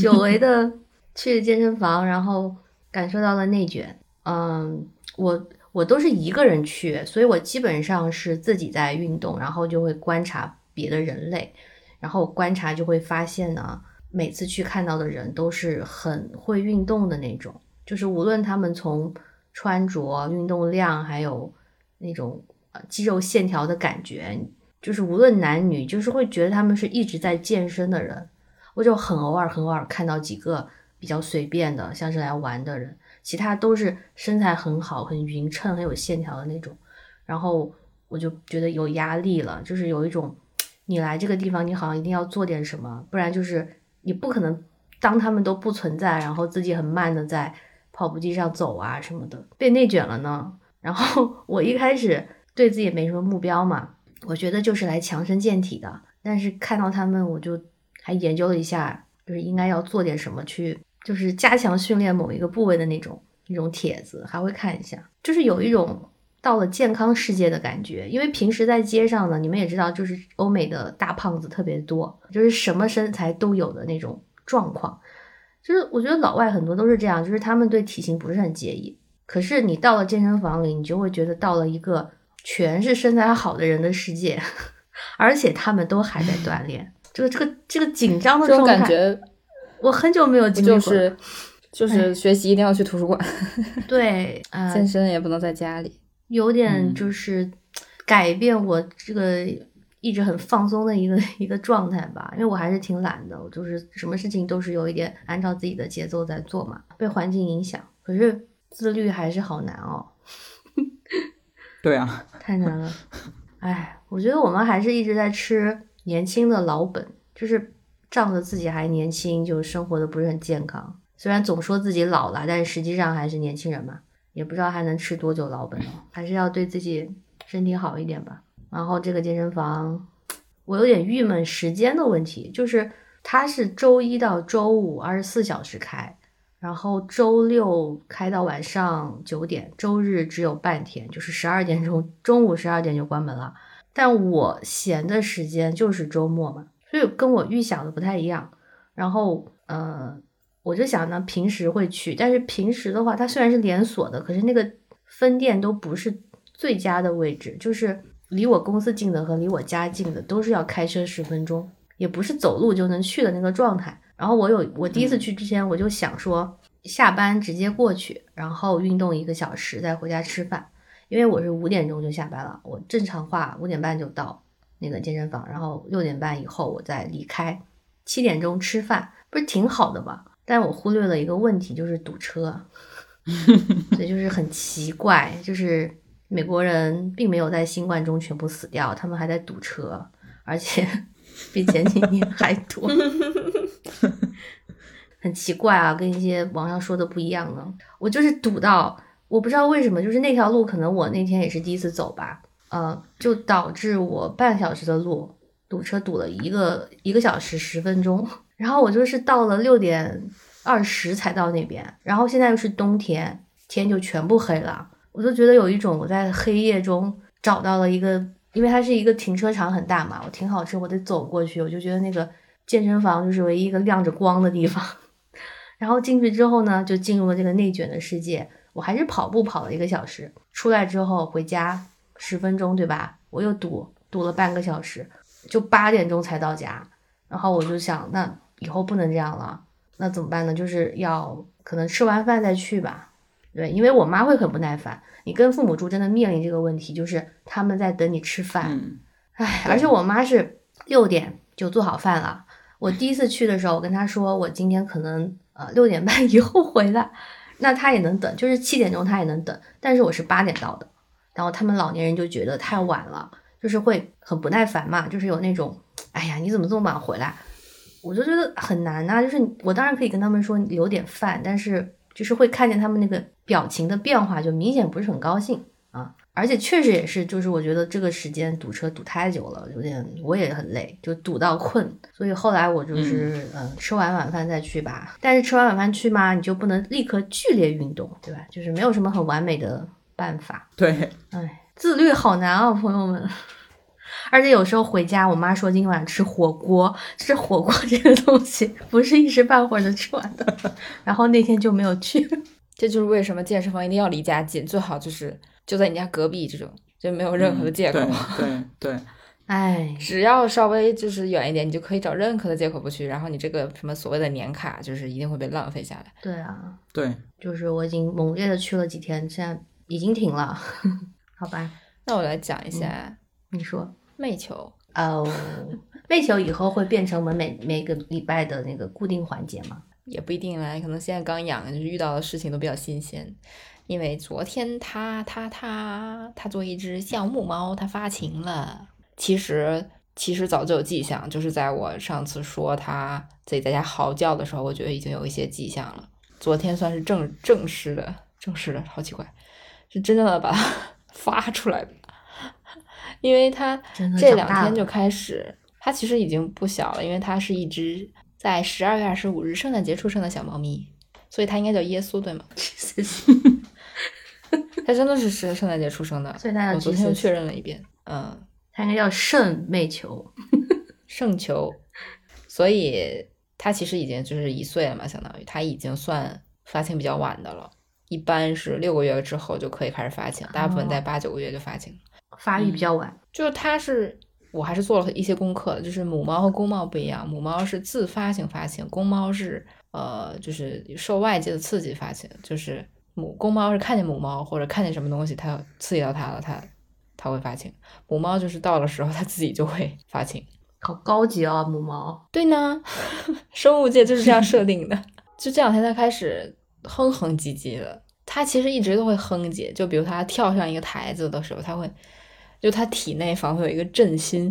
久违的去健身房，然后感受到了内卷。嗯，我我都是一个人去，所以我基本上是自己在运动，然后就会观察别的人类，然后观察就会发现呢，每次去看到的人都是很会运动的那种，就是无论他们从穿着、运动量，还有那种肌肉线条的感觉。就是无论男女，就是会觉得他们是一直在健身的人。我就很偶尔、很偶尔看到几个比较随便的，像是来玩的人，其他都是身材很好、很匀称、很有线条的那种。然后我就觉得有压力了，就是有一种你来这个地方，你好像一定要做点什么，不然就是你不可能当他们都不存在，然后自己很慢的在跑步机上走啊什么的，被内卷了呢。然后 我一开始对自己也没什么目标嘛。我觉得就是来强身健体的，但是看到他们，我就还研究了一下，就是应该要做点什么去，就是加强训练某一个部位的那种那种帖子，还会看一下，就是有一种到了健康世界的感觉。因为平时在街上呢，你们也知道，就是欧美的大胖子特别多，就是什么身材都有的那种状况。就是我觉得老外很多都是这样，就是他们对体型不是很介意。可是你到了健身房里，你就会觉得到了一个全是身材好的人的世界，而且他们都还在锻炼。这个这个这个紧张的状态，感觉我很久没有经历过。就是就是学习一定要去图书馆，对，健身也不能在家里，有点就是改变我这个一直很放松的一个一个状态吧。因为我还是挺懒的，我就是什么事情都是有一点按照自己的节奏在做嘛，被环境影响。可是。自律还是好难哦，对啊，太难了。哎，我觉得我们还是一直在吃年轻的老本，就是仗着自己还年轻，就生活的不是很健康。虽然总说自己老了，但是实际上还是年轻人嘛，也不知道还能吃多久老本呢。还是要对自己身体好一点吧。然后这个健身房，我有点郁闷，时间的问题，就是它是周一到周五二十四小时开。然后周六开到晚上九点，周日只有半天，就是十二点钟，中午十二点就关门了。但我闲的时间就是周末嘛，所以跟我预想的不太一样。然后，呃，我就想呢，平时会去，但是平时的话，它虽然是连锁的，可是那个分店都不是最佳的位置，就是离我公司近的和离我家近的都是要开车十分钟，也不是走路就能去的那个状态。然后我有我第一次去之前，我就想说下班直接过去，然后运动一个小时再回家吃饭，因为我是五点钟就下班了，我正常话五点半就到那个健身房，然后六点半以后我再离开，七点钟吃饭，不是挺好的吗？但我忽略了一个问题，就是堵车，所以就是很奇怪，就是美国人并没有在新冠中全部死掉，他们还在堵车，而且 比前几年还多。很奇怪啊，跟一些网上说的不一样呢。我就是堵到，我不知道为什么，就是那条路可能我那天也是第一次走吧，呃，就导致我半小时的路堵车堵了一个一个小时十分钟。然后我就是到了六点二十才到那边，然后现在又是冬天，天就全部黑了，我就觉得有一种我在黑夜中找到了一个，因为它是一个停车场很大嘛，我停好车我得走过去，我就觉得那个。健身房就是唯一一个亮着光的地方，然后进去之后呢，就进入了这个内卷的世界。我还是跑步跑了一个小时，出来之后回家十分钟，对吧？我又堵堵了半个小时，就八点钟才到家。然后我就想，那以后不能这样了，那怎么办呢？就是要可能吃完饭再去吧。对，因为我妈会很不耐烦。你跟父母住，真的面临这个问题，就是他们在等你吃饭。唉，而且我妈是六点就做好饭了。我第一次去的时候，我跟她说我今天可能呃六点半 以后回来，那他也能等，就是七点钟他也能等。但是我是八点到的，然后他们老年人就觉得太晚了，就是会很不耐烦嘛，就是有那种，哎呀，你怎么这么晚回来？我就觉得很难呐，就是我当然可以跟他们说留点饭，但是就是会看见他们那个表情的变化，就明显不是很高兴啊。而且确实也是，就是我觉得这个时间堵车堵太久了，有点我也很累，就堵到困。所以后来我就是嗯，吃完晚饭再去吧。但是吃完晚饭去嘛，你就不能立刻剧烈运动，对吧？就是没有什么很完美的办法。对，哎，自律好难啊，朋友们。而且有时候回家，我妈说今晚吃火锅，吃火锅这个东西不是一时半会儿能吃完的。然后那天就没有去。这就是为什么健身房一定要离家近，最好就是。就在你家隔壁，这种就没有任何的借口。对对，哎，只要稍微就是远一点，你就可以找任何的借口不去。然后你这个什么所谓的年卡，就是一定会被浪费下来。对啊，对，就是我已经猛烈的去了几天，现在已经停了。好吧，那我来讲一下，你说媚球哦，媚球以后会变成我们每每个礼拜的那个固定环节吗？也不一定啦，可能现在刚养，就是遇到的事情都比较新鲜。因为昨天他他他他做一只橡木猫，它发情了。其实其实早就有迹象，就是在我上次说它自己在家嚎叫的时候，我觉得已经有一些迹象了。昨天算是正正式的正式的，好奇怪，是真正的把它 发出来的。因为它这两天就开始它其实已经不小了，因为它是一只在十二月二十五日圣诞节出生的小猫咪，所以它应该叫耶稣，对吗？它真的是是圣诞节出生的，所以它我昨天又确认了一遍。嗯，他应该叫圣妹球，圣球。所以他其实已经就是一岁了嘛，相当于他已经算发情比较晚的了。一般是六个月之后就可以开始发情，大部分在八九个月就发情。发育比较晚，就是它是我还是做了一些功课的，就是母猫和公猫不一样，母猫是自发性发情，公猫是呃就是受外界的刺激发情，就是母公猫是看见母猫或者看见什么东西它刺激到它了，它它会发情，母猫就是到了时候它自己就会发情。好高级啊，母猫。对呢，生物界就是这样设定的。就这两天它开始哼哼唧唧的，它其实一直都会哼唧，就比如它跳上一个台子的时候，它会。就它体内仿佛有一个震心，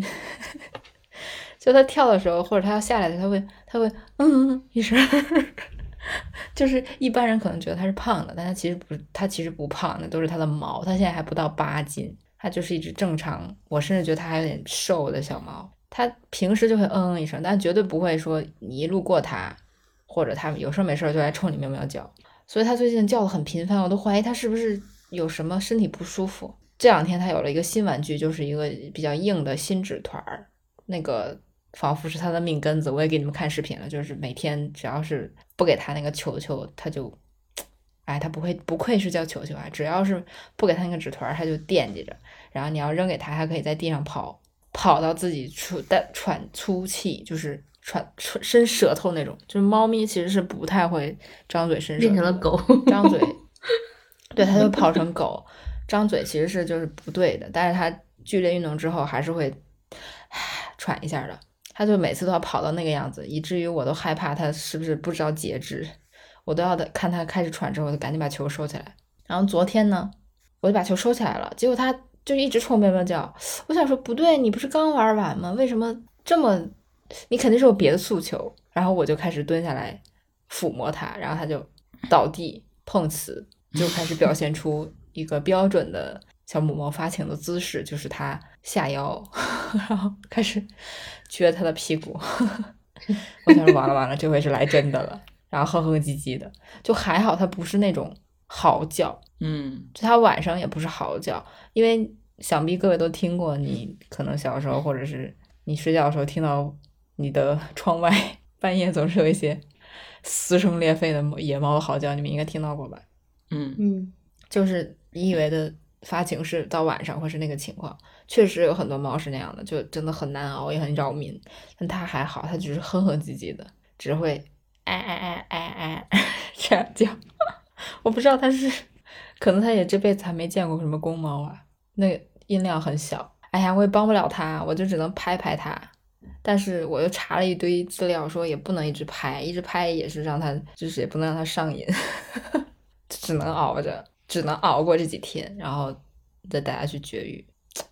就它跳的时候，或者它要下来的，它会，它会嗯一声，就是一般人可能觉得它是胖的，但它其实不，它其实不胖的，都是它的毛。它现在还不到八斤，它就是一只正常，我甚至觉得它还有点瘦的小猫。它平时就会嗯嗯一声，但绝对不会说你一路过它，或者它有事没事就来冲你喵喵叫。所以它最近叫的很频繁，我都怀疑它是不是有什么身体不舒服。这两天它有了一个新玩具，就是一个比较硬的新纸团儿，那个仿佛是它的命根子。我也给你们看视频了，就是每天只要是不给他那个球球，他就，哎，他不会，不愧是叫球球啊！只要是不给他那个纸团儿，他就惦记着。然后你要扔给他，他可以在地上跑，跑到自己出带喘粗气，就是喘喘伸舌头那种。就是猫咪其实是不太会张嘴伸舌，变成了狗张嘴，对，它就跑成狗。张嘴其实是就是不对的，但是它剧烈运动之后还是会喘一下的，他就每次都要跑到那个样子，以至于我都害怕他是不是不知道节制，我都要看他开始喘之后，我就赶紧把球收起来。然后昨天呢，我就把球收起来了，结果他就一直冲喵喵叫。我想说不对，你不是刚玩完吗？为什么这么？你肯定是有别的诉求。然后我就开始蹲下来抚摸他，然后他就倒地碰瓷，就开始表现出。一个标准的小母猫发情的姿势，就是它下腰，然后开始撅他的屁股。我想说完了完了，这回是来真的了。然后哼哼唧唧的，就还好，它不是那种嚎叫。嗯，就它晚上也不是嚎叫，因为想必各位都听过，你可能小时候或者是你睡觉的时候听到你的窗外 半夜总是有一些撕声裂肺的野猫嚎叫，你们应该听到过吧？嗯嗯，就是。你以为的发情是到晚上，或是那个情况，确实有很多猫是那样的，就真的很难熬，也很扰民。但它还好，它只是哼哼唧唧的，只会哎哎哎哎哎这样叫。我不知道它是，可能它也这辈子还没见过什么公猫啊，那音量很小。哎呀，我也帮不了它，我就只能拍拍它。但是我又查了一堆资料，说也不能一直拍，一直拍也是让它，就是也不能让它上瘾，只能熬着。只能熬过这几天，然后再带它去绝育。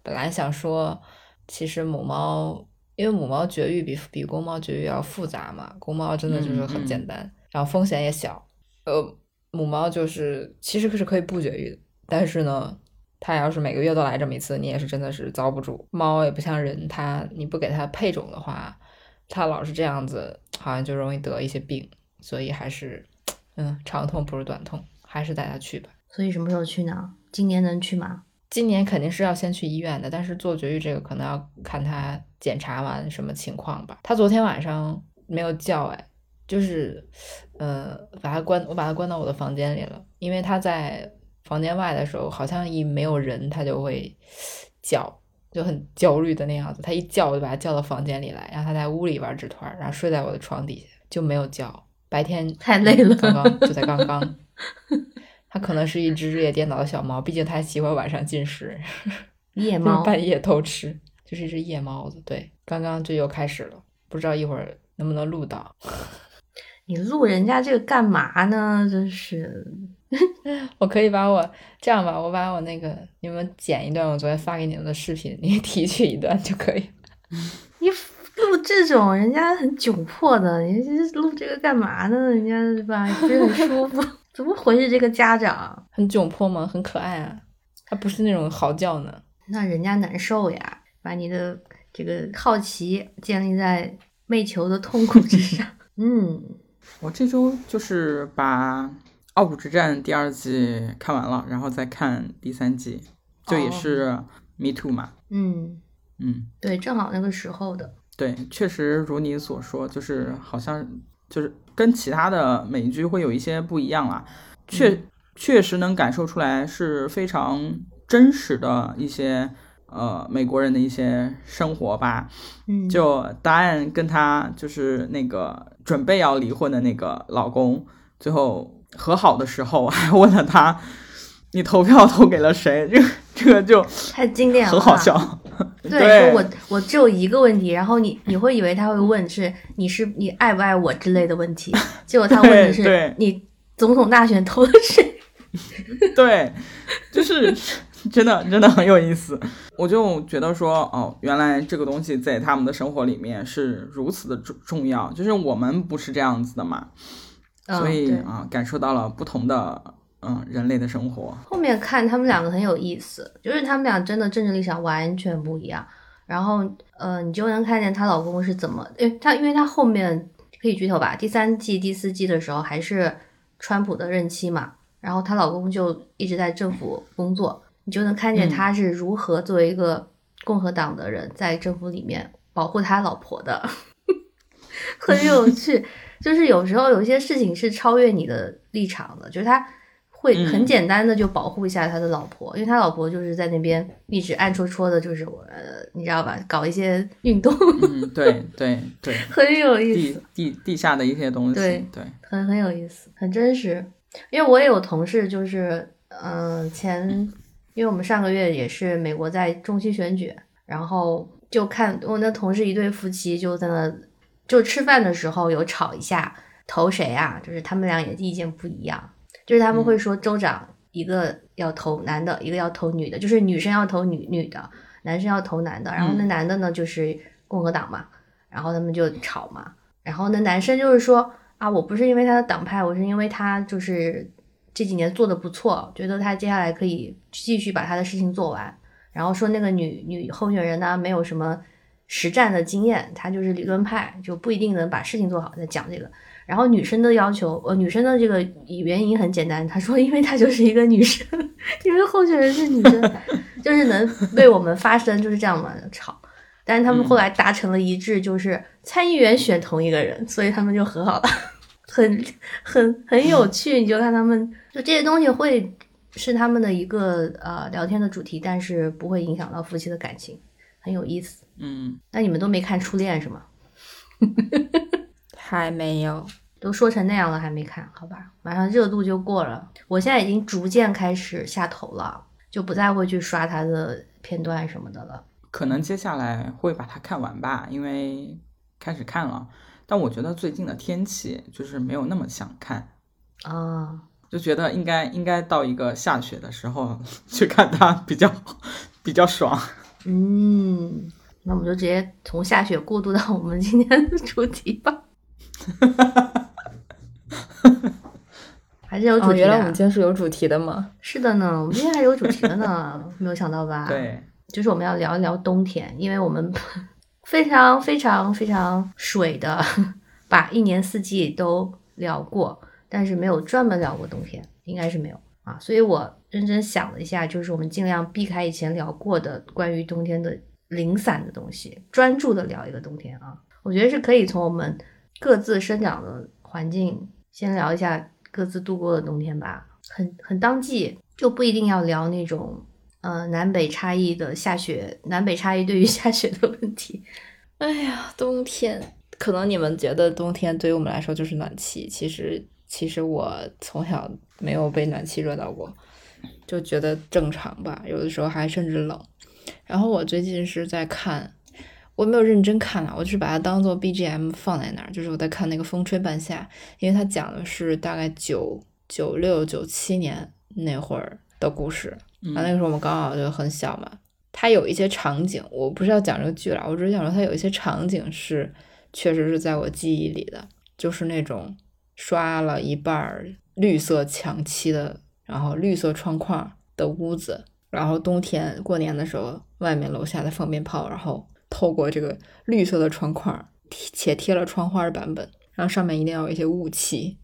本来想说，其实母猫，因为母猫绝育比比公猫绝育要复杂嘛，公猫真的就是很简单，然后风险也小。呃，母猫就是其实是可以不绝育的，但是呢，它要是每个月都来这么一次，你也是真的是遭不住。猫也不像人，它你不给它配种的话，它老是这样子，好像就容易得一些病。所以还是，嗯，长痛不如短痛，还是带它去吧。所以什么时候去呢？今年能去吗？今年肯定是要先去医院的，但是做绝育这个可能要看他检查完什么情况吧。他昨天晚上没有叫，哎，就是，呃，把他关，我把他关到我的房间里了，因为他在房间外的时候，好像一没有人，他就会叫，就很焦虑的那样子。他一叫，我就把他叫到房间里来，然后他在屋里玩纸团，然后睡在我的床底下，就没有叫。白天太累了，刚刚就在刚刚。它可能是一只日夜颠倒的小猫，毕竟它喜欢晚上进食，夜猫半夜偷吃，就是一只夜猫子。对，刚刚就又开始了，不知道一会儿能不能录到。你录人家这个干嘛呢？真是，我可以把我这样吧，我把我那个你们剪一段我昨天发给你们的视频，你提取一段就可以。你录这种人家很窘迫的，你录这个干嘛呢？人家是吧？不是很舒服。怎么回事？这个家长很窘迫吗？很可爱啊，他不是那种嚎叫呢。那人家难受呀，把你的这个好奇建立在媚求的痛苦之上。嗯，我这周就是把《傲骨之战》第二季看完了，然后再看第三季，就也是 Me Too 嘛。嗯嗯，对，正好那个时候的。对，确实如你所说，就是好像就是跟其他的美剧会有一些不一样啦。确确实能感受出来是非常真实的一些呃美国人的一些生活吧。嗯，就答案跟他就是那个准备要离婚的那个老公，最后和好的时候还问了他。你投票投给了谁？这个这个就太经典了，很好笑。对，我我只有一个问题，然后你你会以为他会问是你是你爱不爱我之类的问题，结果他问的是你总统大选投了谁？对，就是真的真的很有意思。我就觉得说，哦，原来这个东西在他们的生活里面是如此的重重要，就是我们不是这样子的嘛，所以啊，感受到了不同的。嗯，人类的生活。后面看他们两个很有意思，就是他们俩真的政治立场完全不一样。然后，呃，你就能看见她老公是怎么，因为她，因为她后面可以剧透吧，第三季、第四季的时候还是川普的任期嘛，然后她老公就一直在政府工作，你就能看见他是如何作为一个共和党的人在政府里面保护他老婆的，很有趣。就是有时候有些事情是超越你的立场的，就是他。会很简单的就保护一下他的老婆，因为他老婆就是在那边一直暗戳戳的，就是我，你知道吧？搞一些运动，嗯，对对对，很有意思，地地地下的一些东西，对对，很很有意思，很真实。因为我也有同事，就是嗯，前因为我们上个月也是美国在中期选举，然后就看我那同事一对夫妻就在那就吃饭的时候有吵一下，投谁啊？就是他们俩也意见不一样。就是他们会说州长一个要投男的，一个要投女的，就是女生要投女女的，男生要投男的。然后那男的呢就是共和党嘛，然后他们就吵嘛。然后那男生就是说啊，我不是因为他的党派，我是因为他就是这几年做的不错，觉得他接下来可以继续把他的事情做完。然后说那个女女候选人呢没有什么实战的经验，她就是理论派，就不一定能把事情做好。在讲这个。然后女生的要求，呃，女生的这个原因很简单，她说，因为她就是一个女生，因为候选人是女生，就是能为我们发声，就是这样嘛吵。但是他们后来达成了一致，就是参议员选同一个人，所以他们就和好了，很很很有趣。你就看他们，就这些东西会是他们的一个呃聊天的主题，但是不会影响到夫妻的感情，很有意思。嗯，那你们都没看初恋是吗？还没有。都说成那样了，还没看好吧？马上热度就过了，我现在已经逐渐开始下头了，就不再会去刷它的片段什么的了。可能接下来会把它看完吧，因为开始看了。但我觉得最近的天气就是没有那么想看啊，就觉得应该应该到一个下雪的时候去看它比较比较爽。嗯，那我们就直接从下雪过渡到我们今天的主题吧。哈哈哈哈哈！还是有主题的。原来我们今天是有主题的吗？是的呢，我们今天还有主题的呢，没有想到吧？对，就是我们要聊一聊冬天，因为我们 非常非常非常水的 把一年四季都聊过，但是没有专门聊过冬天，应该是没有啊。所以我认真想了一下，就是我们尽量避开以前聊过的关于冬天的零散的东西，专注的聊一个冬天啊。我觉得是可以从我们。各自生长的环境，先聊一下各自度过的冬天吧。很很当季，就不一定要聊那种呃南北差异的下雪，南北差异对于下雪的问题。哎呀，冬天，可能你们觉得冬天对于我们来说就是暖气，其实其实我从小没有被暖气热到过，就觉得正常吧。有的时候还甚至冷。然后我最近是在看。我没有认真看了，我就是把它当做 BGM 放在那儿。就是我在看那个《风吹半夏》，因为它讲的是大概九九六九七年那会儿的故事。啊，那个时候我们刚好就很小嘛。它有一些场景，我不是要讲这个剧了，我只是想说它有一些场景是确实是在我记忆里的，就是那种刷了一半绿色墙漆的，然后绿色窗框的屋子，然后冬天过年的时候，外面楼下的放鞭炮，然后。透过这个绿色的窗框，且贴了窗花的版本，然后上面一定要有一些雾气。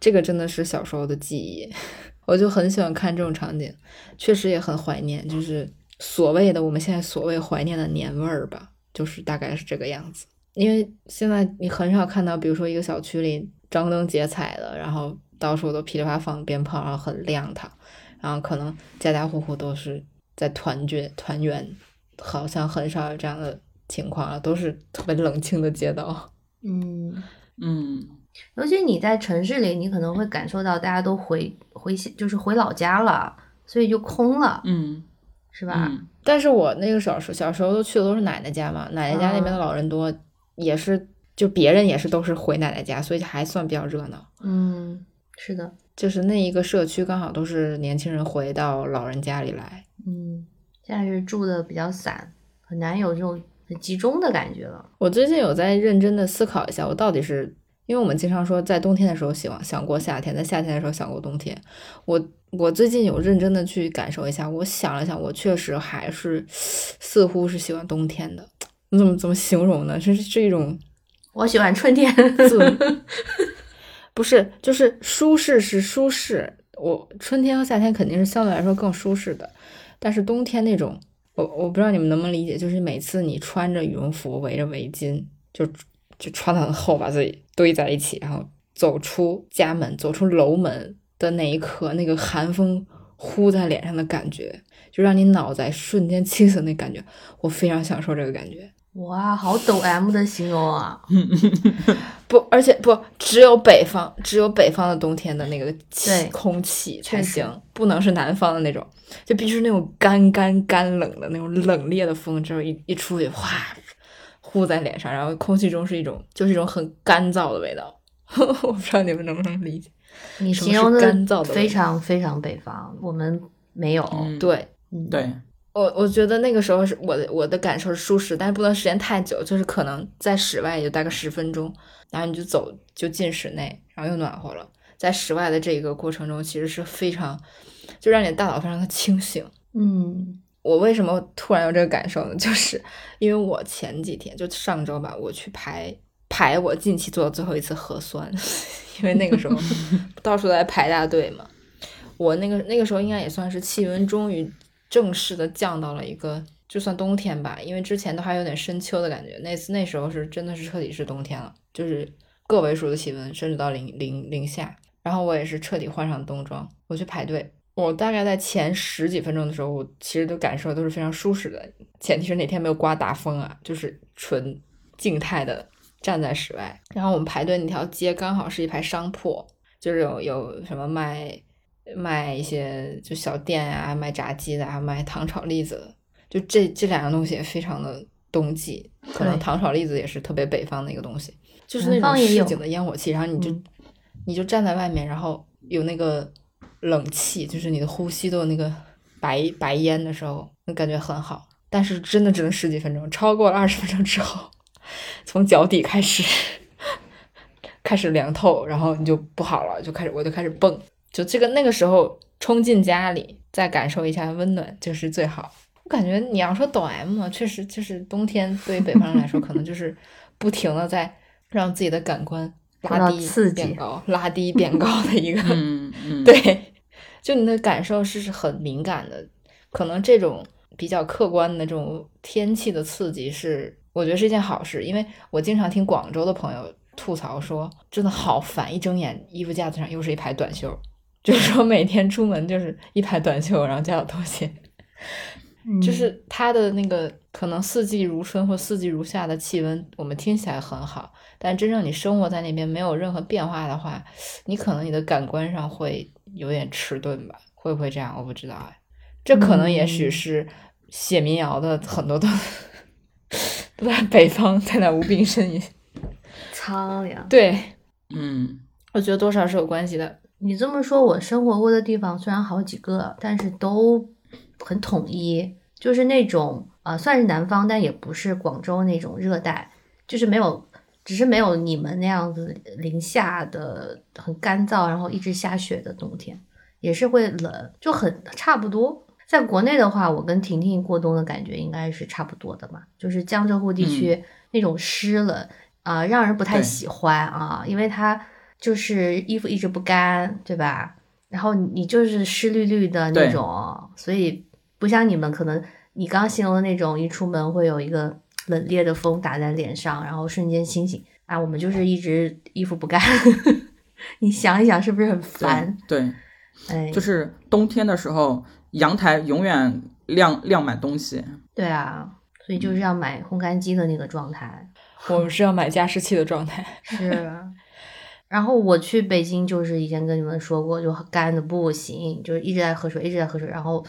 这个真的是小时候的记忆，我就很喜欢看这种场景，确实也很怀念，就是所谓的我们现在所谓怀念的年味儿吧，就是大概是这个样子。因为现在你很少看到，比如说一个小区里张灯结彩的，然后到处都噼里啪放鞭炮，然后很亮堂，然后可能家家户户都是在团聚团圆，好像很少有这样的情况了，都是特别冷清的街道。嗯嗯，尤其你在城市里，你可能会感受到大家都回回就是回老家了，所以就空了。嗯，是吧？但是我那个小时小时候都去的都是奶奶家嘛，奶奶家那边的老人多。也是，就别人也是都是回奶奶家，所以还算比较热闹。嗯，是的，就是那一个社区刚好都是年轻人回到老人家里来。嗯，现在是住的比较散，很难有这种很集中的感觉了。我最近有在认真的思考一下，我到底是因为我们经常说在冬天的时候喜欢想过夏天，在夏天的时候想过冬天。我我最近有认真的去感受一下，我想了想，我确实还是似乎是喜欢冬天的。你怎么怎么形容呢？这是是一种，我喜欢春天，不是，就是舒适是舒适。我春天和夏天肯定是相对来说更舒适的，但是冬天那种，我我不知道你们能不能理解，就是每次你穿着羽绒服，围着围巾，就就穿的很厚，把自己堆在一起，然后走出家门，走出楼门的那一刻，那个寒风呼在脸上的感觉，就让你脑袋瞬间清醒，那感觉，我非常享受这个感觉。哇，好抖 M 的形容啊！不，而且不只有北方，只有北方的冬天的那个气空气才行，不能是南方的那种，就必须是那种干干干冷的那种冷冽的风，之后一一出去，哗，呼在脸上，然后空气中是一种就是一种很干燥的味道。我不知道你们能不能理解？你形容的干燥的非常非常北方，我们没有。对，对。我我觉得那个时候是我的我的感受是舒适，但是不能时间太久，就是可能在室外也就待个十分钟，然后你就走就进室内，然后又暖和了。在室外的这个过程中，其实是非常就让你的大脑非常的清醒。嗯，我为什么突然有这个感受呢？就是因为我前几天就上周吧，我去排排我近期做的最后一次核酸，因为那个时候 到处在排大队嘛。我那个那个时候应该也算是气温终于。正式的降到了一个，就算冬天吧，因为之前都还有点深秋的感觉。那次那时候是真的是彻底是冬天了，就是个位数的气温，甚至到零零零下。然后我也是彻底换上冬装，我去排队。我大概在前十几分钟的时候，我其实都感受都是非常舒适的，前提是哪天没有刮大风啊，就是纯静态的站在室外。然后我们排队那条街刚好是一排商铺，就是有有什么卖。卖一些就小店啊，卖炸鸡的，啊卖糖炒栗子的，就这这两样东西也非常的冬季。可能糖炒栗子也是特别北方的一个东西，就是那种市井的烟火气，然后你就你就站在外面，然后有那个冷气，就是你的呼吸都有那个白白烟的时候，那感觉很好。但是真的只能十几分钟，超过了二十分钟之后，从脚底开始 开始凉透，然后你就不好了，就开始我就开始蹦。就这个那个时候冲进家里，再感受一下温暖就是最好。我感觉你要说抖 M，确实就是冬天对于北方人来说，可能就是不停的在让自己的感官拉低变高，拉低变高的一个。嗯嗯。对，就你的感受是很敏感的，可能这种比较客观的这种天气的刺激是，我觉得是一件好事，因为我经常听广州的朋友吐槽说，真的好烦，一睁眼衣服架子上又是一排短袖。就是说，每天出门就是一排短袖，然后加小拖鞋，就是它的那个可能四季如春或四季如夏的气温，我们听起来很好，但真正你生活在那边没有任何变化的话，你可能你的感官上会有点迟钝吧？会不会这样？我不知道哎，这可能也许是写民谣的很多都都 在北方，在那无病呻吟，苍凉。对，嗯，我觉得多少是有关系的。你这么说，我生活过的地方虽然好几个，但是都很统一，就是那种啊，算是南方，但也不是广州那种热带，就是没有，只是没有你们那样子零下的很干燥，然后一直下雪的冬天，也是会冷，就很差不多。在国内的话，我跟婷婷过冬的感觉应该是差不多的嘛，就是江浙沪地区那种湿冷啊，让人不太喜欢啊，因为它就是衣服一直不干，对吧？然后你就是湿绿绿的那种，所以不像你们可能你刚形容的那种，一出门会有一个冷冽的风打在脸上，然后瞬间清醒啊。我们就是一直衣服不干，你想一想是不是很烦？对，哎，就是冬天的时候。阳台永远晾晾满东西，对啊，所以就是要买烘干机的那个状态。我们是要买加湿器的状态。是，然后我去北京，就是以前跟你们说过，就干的不行，就是一直在喝水，一直在喝水，然后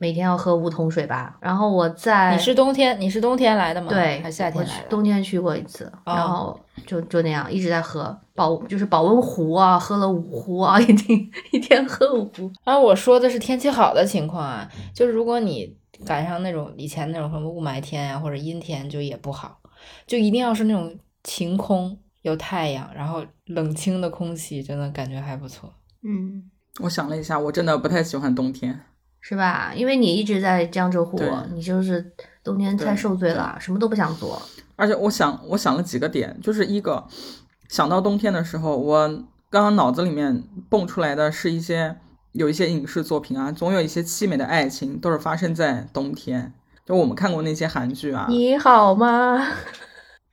每天要喝五桶水吧。然后我在你是冬天，你是冬天来的吗？对，还夏天来的？冬天去过一次，然后就就那样一直在喝。保就是保温壶啊，喝了五壶啊，一天一天喝五壶。啊，我说的是天气好的情况啊，就是如果你赶上那种以前那种什么雾霾天呀，或者阴天，就也不好，就一定要是那种晴空有太阳，然后冷清的空气，真的感觉还不错。嗯，我想了一下，我真的不太喜欢冬天，是吧？因为你一直在江浙沪，你就是冬天太受罪了，什么都不想做。而且我想，我想了几个点，就是一个。想到冬天的时候，我刚刚脑子里面蹦出来的是一些有一些影视作品啊，总有一些凄美的爱情都是发生在冬天。就我们看过那些韩剧啊，你好吗？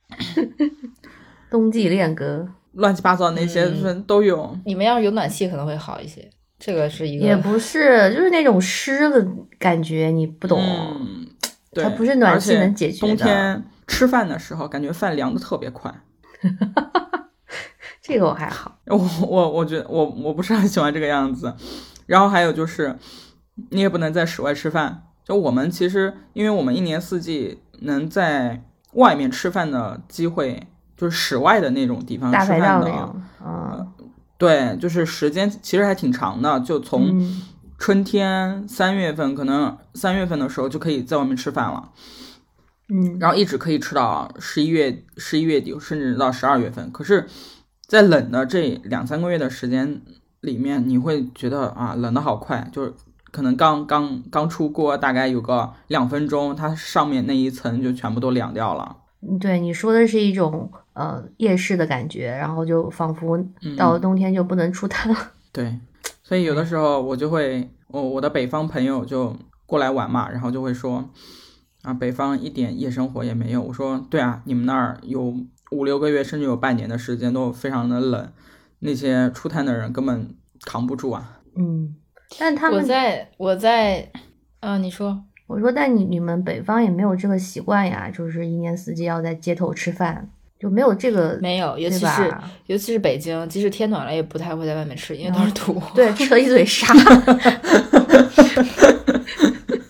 冬季恋歌，乱七八糟那些都有。你们要是有暖气可能会好一些。这个是一个也不是，就是那种湿的感觉，你不懂。嗯，对，不是暖气能解决的。冬天吃饭的时候，感觉饭凉的特别快。这个我还好，我我我觉得我我不是很喜欢这个样子，然后还有就是，你也不能在室外吃饭。就我们其实，因为我们一年四季能在外面吃饭的机会，就是室外的那种地方吃饭的，啊，对，就是时间其实还挺长的，就从春天三月份，可能三月份的时候就可以在外面吃饭了。嗯，然后一直可以吃到十一月十一月底，甚至到十二月份。可是，在冷的这两三个月的时间里面，你会觉得啊，冷的好快，就是可能刚刚刚出锅，大概有个两分钟，它上面那一层就全部都凉掉了。对，你说的是一种呃夜市的感觉，然后就仿佛到了冬天就不能出摊了。对，所以有的时候我就会，我我的北方朋友就过来玩嘛，然后就会说。啊，北方一点夜生活也没有。我说，对啊，你们那儿有五六个月，甚至有半年的时间都非常的冷，那些出摊的人根本扛不住啊。嗯，但他们我在我在，嗯，你说，我说，但你你们北方也没有这个习惯呀，就是一年四季要在街头吃饭，就没有这个，没有，尤其是尤其是北京，即使天暖了，也不太会在外面吃，因为都是土，对，吃了一嘴沙。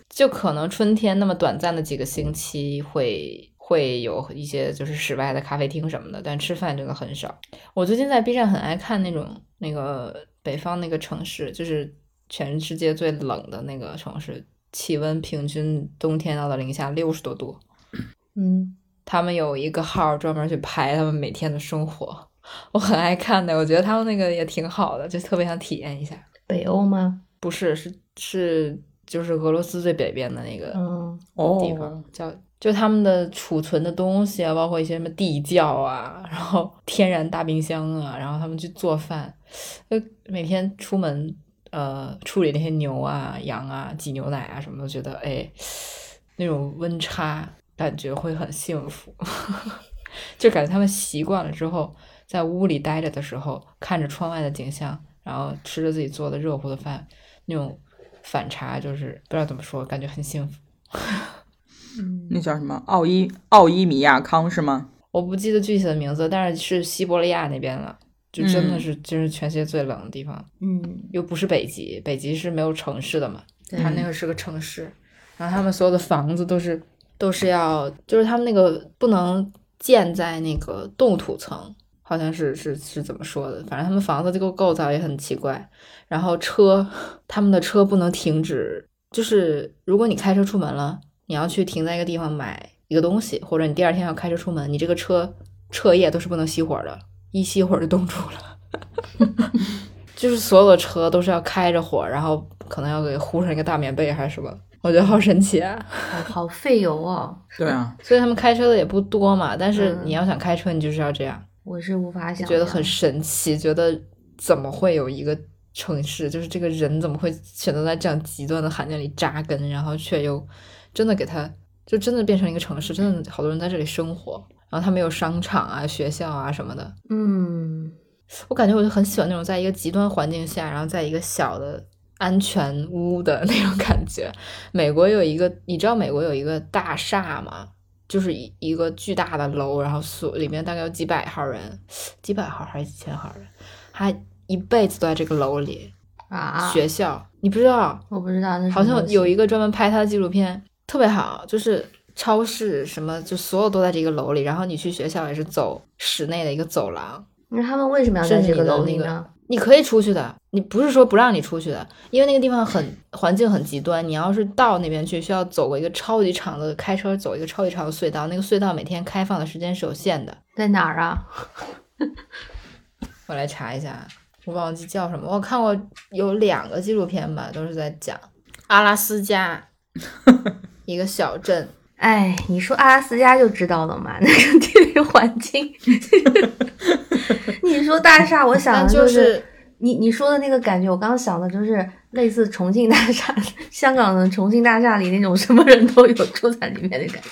就可能春天那么短暂的几个星期会会有一些就是室外的咖啡厅什么的，但吃饭真的很少。我最近在 B 站很爱看那种那个北方那个城市，就是全世界最冷的那个城市，气温平均冬天到了零下六十多度。嗯，他们有一个号专门去拍他们每天的生活，我很爱看的，我觉得他们那个也挺好的，就特别想体验一下。北欧吗？不是，是是。就是俄罗斯最北边的那个嗯地方，叫就他们的储存的东西啊，包括一些什么地窖啊，然后天然大冰箱啊，然后他们去做饭，就每天出门呃处理那些牛啊、羊啊、挤牛奶啊什么的，觉得哎那种温差感觉会很幸福，就感觉他们习惯了之后，在屋里待着的时候，看着窗外的景象，然后吃着自己做的热乎的饭，那种。反差就是不知道怎么说，感觉很幸福。嗯，那叫什么奥伊奥伊米亚康是吗？我不记得具体的名字，但是是西伯利亚那边了，就真的是就是全世界最冷的地方。嗯，又不是北极，北极是没有城市的嘛，它那个是个城市，然后他们所有的房子都是都是要，就是他们那个不能建在那个冻土层。好像是是是怎么说的？反正他们房子这个构造也很奇怪。然后车，他们的车不能停止，就是如果你开车出门了，你要去停在一个地方买一个东西，或者你第二天要开车出门，你这个车彻夜都是不能熄火的，一熄火就冻住了。就是所有的车都是要开着火，然后可能要给糊上一个大棉被还是什么，我觉得好神奇啊，好好费油哦。对啊，所以他们开车的也不多嘛，但是你要想开车，你就是要这样。我是无法想，觉得很神奇，觉得怎么会有一个城市，就是这个人怎么会选择在这样极端的环境里扎根，然后却又真的给他，就真的变成一个城市，真的好多人在这里生活，然后他没有商场啊、学校啊什么的。嗯。我感觉我就很喜欢那种在一个极端环境下，然后在一个小的安全屋的那种感觉。美国有一个，你知道美国有一个大厦吗？就是一一个巨大的楼，然后所里面大概有几百号人，几百号还是几千号人，他一辈子都在这个楼里啊。学校你不知道？我不知道，好像有一个专门拍他的纪录片，特别好，就是超市什么就所有都在这个楼里，然后你去学校也是走室内的一个走廊。那他们为什么要在这个楼里呢？你可以出去的，你不是说不让你出去的，因为那个地方很环境很极端。你要是到那边去，需要走过一个超级长的开车走一个超级长的隧道，那个隧道每天开放的时间是有限的。在哪儿啊？我来查一下，我忘记叫什么。我看过有两个纪录片吧，都是在讲阿拉斯加 一个小镇。哎，你说阿拉斯加就知道了嘛，那个地理环境。你说大厦，我想的就是你你说的那个感觉，我刚刚想的就是类似重庆大厦，香港的重庆大厦里那种什么人都有住在里面的感觉。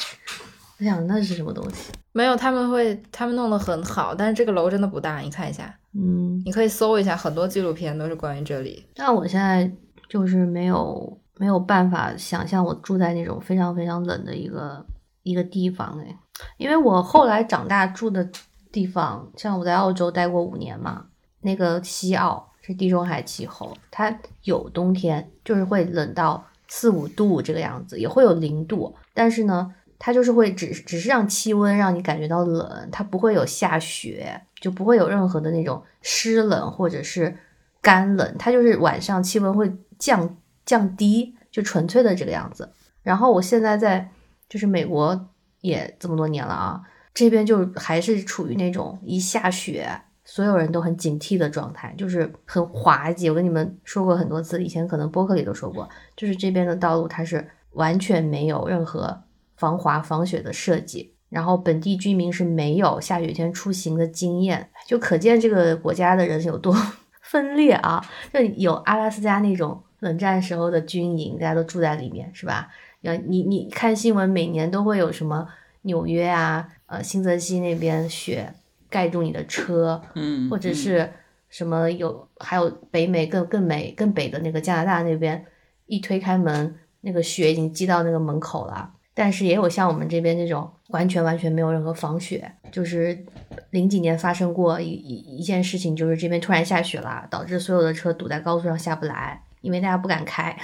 我想那是什么东西？没有，他们会他们弄得很好，但是这个楼真的不大，你看一下，嗯，你可以搜一下，很多纪录片都是关于这里。但我现在就是没有。没有办法想象我住在那种非常非常冷的一个一个地方哎，因为我后来长大住的地方，像我在澳洲待过五年嘛，那个西澳是地中海气候，它有冬天，就是会冷到四五度这个样子，也会有零度，但是呢，它就是会只只是让气温让你感觉到冷，它不会有下雪，就不会有任何的那种湿冷或者是干冷，它就是晚上气温会降。降低就纯粹的这个样子，然后我现在在就是美国也这么多年了啊，这边就还是处于那种一下雪，所有人都很警惕的状态，就是很滑稽。我跟你们说过很多次，以前可能播客里都说过，就是这边的道路它是完全没有任何防滑防雪的设计，然后本地居民是没有下雪天出行的经验，就可见这个国家的人有多 分裂啊！就有阿拉斯加那种。冷战时候的军营，大家都住在里面，是吧？要你你看新闻，每年都会有什么纽约啊，呃，新泽西那边雪盖住你的车，嗯，或者是什么有，还有北美更更美更北的那个加拿大那边，一推开门，那个雪已经积到那个门口了。但是也有像我们这边这种完全完全没有任何防雪，就是零几年发生过一一一件事情，就是这边突然下雪了，导致所有的车堵在高速上下不来。因为大家不敢开，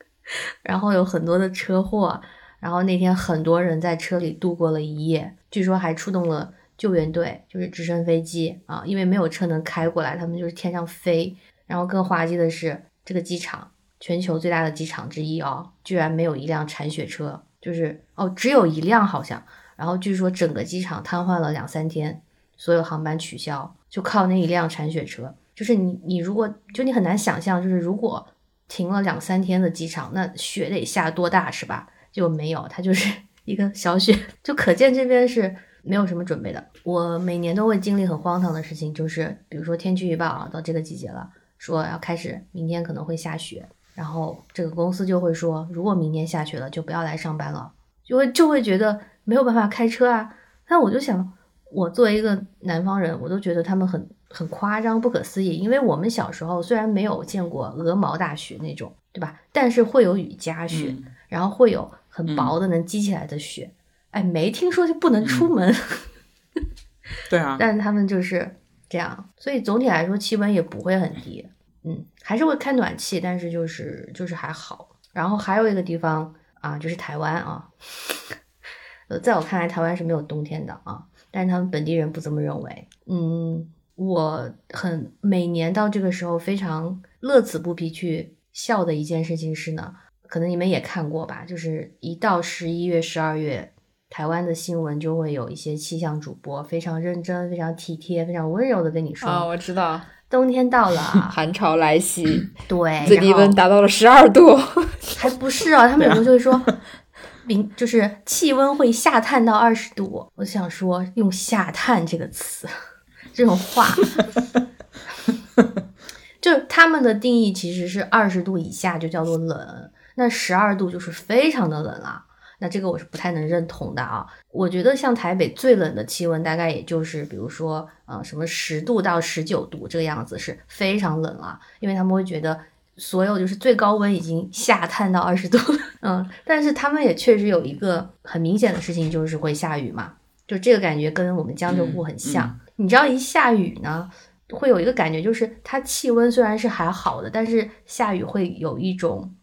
然后有很多的车祸，然后那天很多人在车里度过了一夜，据说还出动了救援队，就是直升飞机啊，因为没有车能开过来，他们就是天上飞。然后更滑稽的是，这个机场全球最大的机场之一啊，居然没有一辆铲雪车，就是哦，只有一辆好像。然后据说整个机场瘫痪了两三天，所有航班取消，就靠那一辆铲雪车。就是你你如果就你很难想象，就是如果。停了两三天的机场，那雪得下多大是吧？就没有，它就是 一个小雪，就可见这边是没有什么准备的。我每年都会经历很荒唐的事情，就是比如说天气预报啊，到这个季节了，说要开始明天可能会下雪，然后这个公司就会说，如果明天下雪了，就不要来上班了，就会就会觉得没有办法开车啊。但我就想，我作为一个南方人，我都觉得他们很。很夸张，不可思议，因为我们小时候虽然没有见过鹅毛大雪那种，对吧？但是会有雨夹雪，然后会有很薄的能积起来的雪。哎，没听说就不能出门。对啊。但是他们就是这样，所以总体来说气温也不会很低。嗯，还是会开暖气，但是就是就是还好。然后还有一个地方啊，就是台湾啊。呃，在我看来，台湾是没有冬天的啊，但是他们本地人不这么认为。嗯。我很每年到这个时候非常乐此不疲去笑的一件事情是呢，可能你们也看过吧，就是一到十一月、十二月，台湾的新闻就会有一些气象主播非常认真、非常体贴、非常温柔的跟你说啊，我知道冬天到了，寒潮来袭，对，最低温达到了十二度，还不是啊？他们有时候就会说，明就是气温会下探到二十度。我想说，用“下探”这个词，这种话，就他们的定义其实是二十度以下就叫做冷，那十二度就是非常的冷了。那这个我是不太能认同的啊！我觉得像台北最冷的气温大概也就是，比如说，呃，什么十度到十九度这个样子是非常冷了，因为他们会觉得所有就是最高温已经下探到二十度，嗯，但是他们也确实有一个很明显的事情，就是会下雨嘛，就这个感觉跟我们江浙沪很像。你知道一下雨呢，会有一个感觉，就是它气温虽然是还好的，但是下雨会有一种。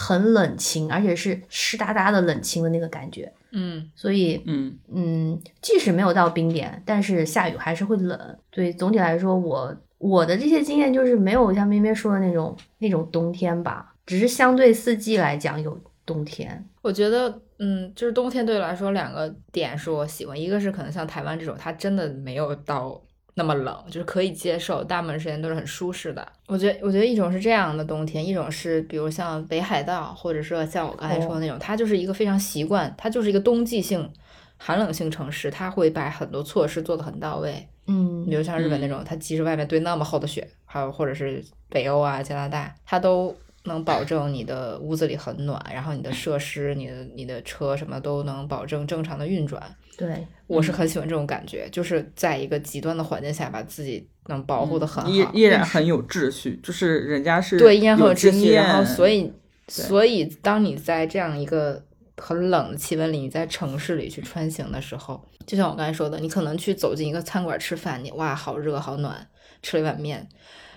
很冷清，而且是湿哒哒的冷清的那个感觉，嗯，所以，嗯嗯，即使没有到冰点，但是下雨还是会冷。所以总体来说，我我的这些经验就是没有像咩咩说的那种那种冬天吧，只是相对四季来讲有冬天。我觉得，嗯，就是冬天对我来说两个点是我喜欢，一个是可能像台湾这种，它真的没有到。那么冷就是可以接受，大部分时间都是很舒适的。我觉得，我觉得一种是这样的冬天，一种是比如像北海道，或者说像我刚才说的那种，它就是一个非常习惯，它就是一个冬季性寒冷性城市，它会把很多措施做得很到位。嗯，比如像日本那种，它即使外面堆那么厚的雪，还有或者是北欧啊、加拿大，它都。能保证你的屋子里很暖，然后你的设施、你的你的车什么都能保证正常的运转。对，我是很喜欢这种感觉，就是在一个极端的环境下，把自己能保护的很好，依依然很有秩序。就是人家是对依然很有秩序，然后所以所以当你在这样一个很冷的气温里，你在城市里去穿行的时候，就像我刚才说的，你可能去走进一个餐馆吃饭，你哇好热好暖，吃了一碗面。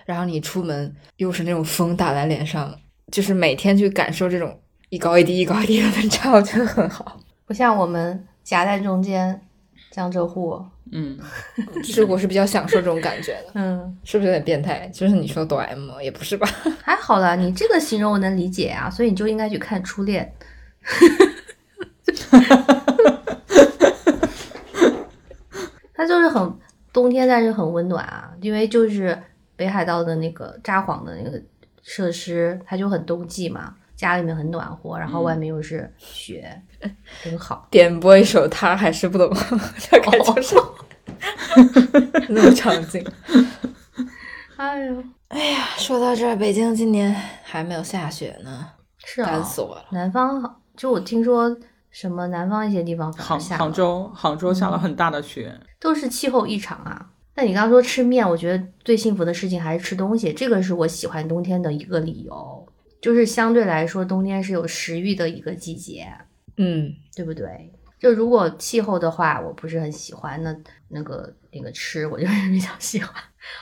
然后你出门又是那种风打在脸上，就是每天去感受这种一高一低、一高一低的温差，我觉得很好。不像我们夹在中间，江浙沪，嗯，就是我是比较享受这种感觉的。嗯，是不是有点变态？就是你说抖 M 也不是吧？还好啦，你这个形容我能理解啊，所以你就应该去看《初恋》。它就是很冬天，但是很温暖啊，因为就是。北海道的那个札幌的那个设施，它就很冬季嘛，家里面很暖和，然后外面又是雪，真好。点播一首他还是不懂，大概就是 那种场景。哎呦，哎呀，说到这儿，北京今年还没有下雪呢，是啊，干死我了。南方就我听说什么南方一些地方杭下，杭州杭州下了很大的雪，都是气候异常啊。那你刚刚说吃面，我觉得最幸福的事情还是吃东西，这个是我喜欢冬天的一个理由，就是相对来说冬天是有食欲的一个季节，嗯，对不对？就如果气候的话，我不是很喜欢，那那个那个吃，我就是 比较喜欢，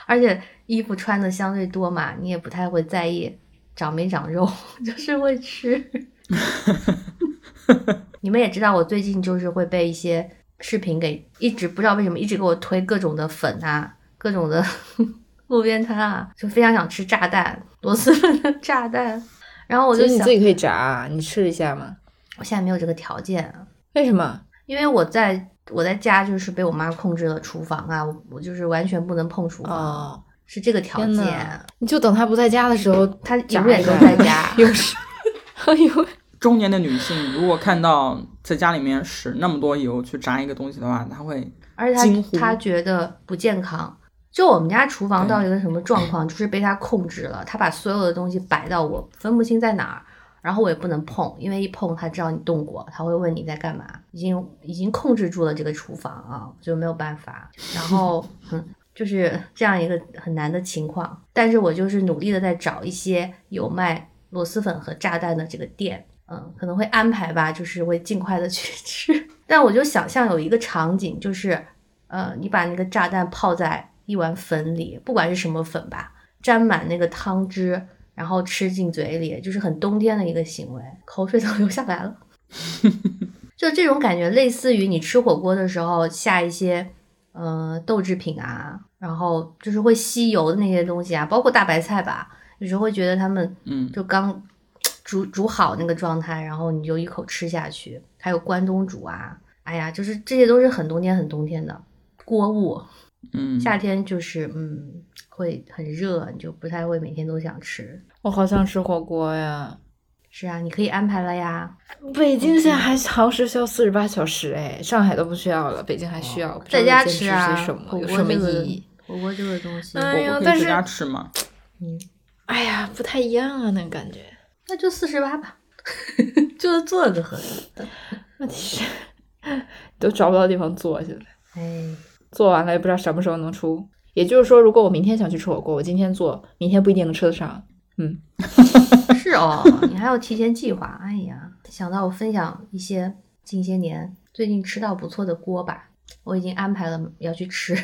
而且衣服穿的相对多嘛，你也不太会在意长没长肉，就是会吃。你们也知道，我最近就是会被一些。视频给一直不知道为什么一直给我推各种的粉啊，各种的 路边摊啊，就非常想吃炸弹螺蛳粉的炸弹。然后我就想，你自己可以炸，你试一下嘛。我现在没有这个条件，为什么？因为我在我在家就是被我妈控制了厨房啊，我我就是完全不能碰厨房，是这个条件。你就等他不在家的时候，他永远都在家。又是，哎呦。中年的女性如果看到在家里面使那么多油去炸一个东西的话，他会而且他他觉得不健康。就我们家厨房到一个什么状况，就是被他控制了。他把所有的东西摆到我分不清在哪儿，然后我也不能碰，因为一碰他知道你动过，他会问你在干嘛。已经已经控制住了这个厨房啊，就没有办法。然后嗯，就是这样一个很难的情况。但是我就是努力的在找一些有卖螺蛳粉和炸弹的这个店。嗯，可能会安排吧，就是会尽快的去 吃。但我就想象有一个场景，就是，呃，你把那个炸弹泡在一碗粉里，不管是什么粉吧，沾满那个汤汁，然后吃进嘴里，就是很冬天的一个行为，口水都 流下来了。就这种感觉，类似于你吃火锅的时候下一些，呃，豆制品啊，然后就是会吸油的那些东西啊，包括大白菜吧，有时候会觉得他们，嗯，就刚。煮煮好那个状态，然后你就一口吃下去。还有关东煮啊，哎呀，就是这些都是很冬天很冬天的锅物。嗯，夏天就是嗯会很热，你就不太会每天都想吃。我好想吃火锅呀！是啊，你可以安排了呀。北京现在还航时需要四十八小时哎，上海都不需要了，北京还需要。在家吃啊，火锅什么意义？火锅这个东西，哎呀，但是在家吃吗，嗯，哎呀，不太一样啊，那感觉。那就四十八吧，就是做个盒子。问题是都找不到地方坐，现在。哎，做完了也不知道什么时候能出。也就是说，如果我明天想去吃火锅，我今天做，明天不一定能吃得上。嗯，是哦，你还要提前计划。哎呀，想到我分享一些近些年最近吃到不错的锅吧，我已经安排了要去吃。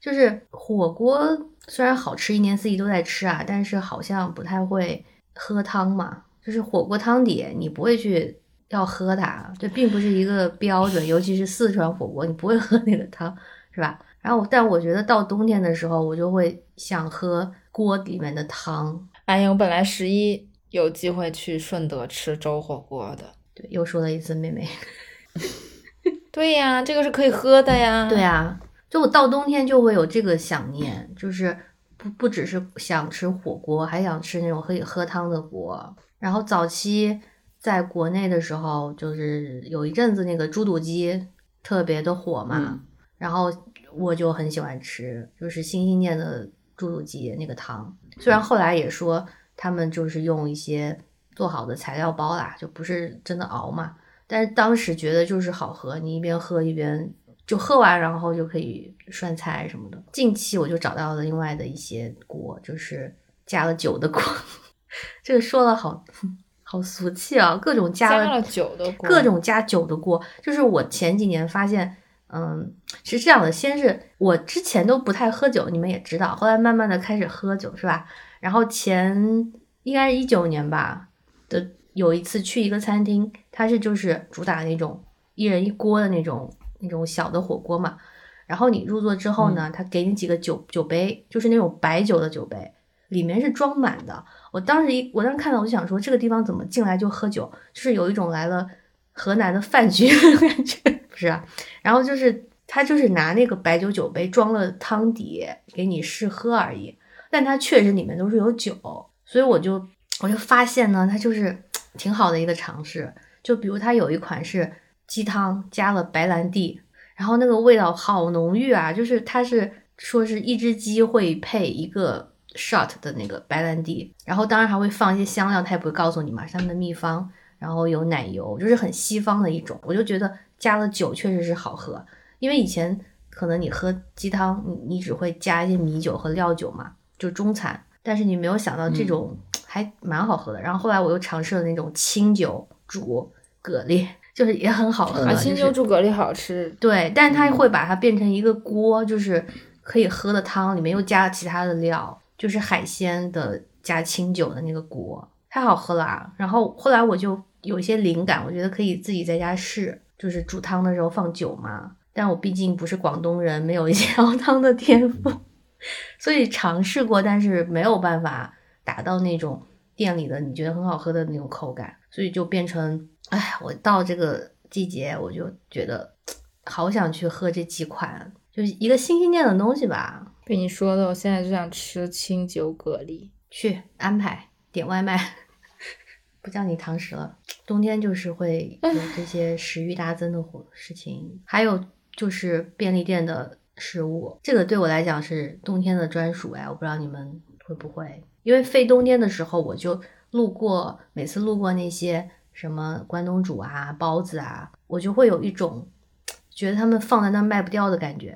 就是火锅虽然好吃，一年四季都在吃啊，但是好像不太会喝汤嘛。就是火锅汤底，你不会去要喝它，这并不是一个标准。尤其是四川火锅，你不会 喝那个汤，是吧？然后，但我觉得到冬天的时候，我就会想喝锅里面的汤。哎呀，我本来十一有机会去顺德吃粥火锅的。对，又说了一次妹妹。对呀，这个是可以喝的呀。对呀。就我到冬天就会有这个想念，就是不不只是想吃火锅，还想吃那种可以喝汤的锅。然后早期在国内的时候，就是有一阵子那个猪肚鸡特别的火嘛，然后我就很喜欢吃，就是心心念的猪肚鸡那个汤。虽然后来也说他们就是用一些做好的材料包啦，就不是真的熬嘛，但是当时觉得就是好喝，你一边喝一边。就喝完，然后就可以涮菜什么的。近期我就找到了另外的一些锅，就是加了酒的锅。这个说了好好俗气啊，各种加了酒的锅，各种加酒的锅。就是我前几年发现，嗯，是这样的。先是我之前都不太喝酒，你们也知道。后来慢慢的开始喝酒，是吧？然后前应该是一九年吧的有一次去一个餐厅，它是就是主打那种一人一锅的那种。那种小的火锅嘛，然后你入座之后呢，他给你几个酒酒杯，就是那种白酒的酒杯，里面是装满的。我当时一我当时看到，我就想说，这个地方怎么进来就喝酒，就是有一种来了河南的饭局的感觉，不是啊？然后就是他就是拿那个白酒酒杯装了汤底给你试喝而已，但它确实里面都是有酒，所以我就我就发现呢，它就是 挺好的一个尝试。就比如它有一款是。鸡汤加了白兰地，然后那个味道好浓郁啊！就是它是说是一只鸡会配一个 shot 的那个白兰地，然后当然还会放一些香料，它也不会告诉你嘛，他们的秘方。然后有奶油，就是很西方的一种。我就觉得加了酒确实是好喝，因为以前可能你喝鸡汤，你你只会加一些米酒和料酒嘛，就中餐。但是你没有想到这种还蛮好喝的。然后后来我又尝试了那种清酒煮蛤蜊。就是也很好喝，清酒煮蛤蜊好吃。对，但是它会把它变成一个锅，就是可以喝的汤，里面又加了其他的料，就是海鲜的加清酒的那个锅，太好喝了。然后后来我就有一些灵感，我觉得可以自己在家试，就是煮汤的时候放酒嘛。但我毕竟不是广东人，没有一些 熬汤的天赋，所以尝试过，但是没有办法达到那种店里的你觉得很好喝的那种口感，所以就变成。哎，我到这个季节，我就觉得好想去喝这几款，就是一个心心念的东西吧。被你说的，我现在就想吃清酒蛤蜊，去安排点外卖，不叫你堂食了。冬天就是会有这些食欲大增的活事情，还有就是便利店的食物，这个对我来讲是冬天的专属哎，我不知道你们会不会，因为非冬天的时候，我就路过，每次路过那些。什么关东煮啊，包子啊，我就会有一种觉得他们放在那儿卖不掉的感觉。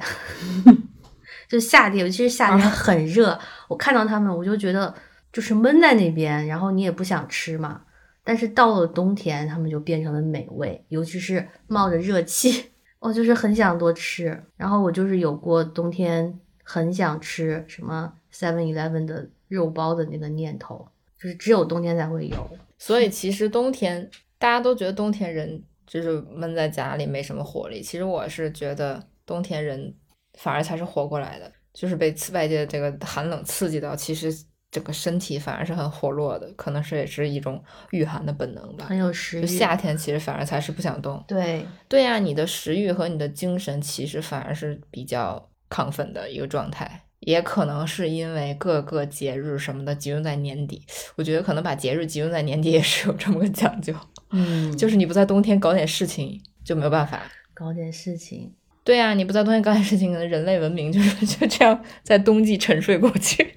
就夏天，尤其是夏天很热，我看到他们，我就觉得就是闷在那边，然后你也不想吃嘛。但是到了冬天，他们就变成了美味，尤其是冒着热气，我就是很想多吃。然后我就是有过冬天很想吃什么 Seven Eleven 的肉包的那个念头，就是只有冬天才会有。所以其实冬天大家都觉得冬天人就是闷在家里没什么活力。其实我是觉得冬天人反而才是活过来的，就是被外界这个寒冷刺激到，其实整个身体反而是很活络的，可能是也是一种御寒的本能吧。很有食欲。夏天其实反而才是不想动。对对呀，你的食欲和你的精神其实反而是比较亢奋的一个状态，也可能是因为各个节日什么的集中在年底。我觉得可能把节日集中在年底也是有这么个讲究。嗯，就是你不在冬天搞点事情就没有办法搞点事情。对呀，你不在冬天搞点事情，可能人类文明就是就这样在冬季沉睡过去，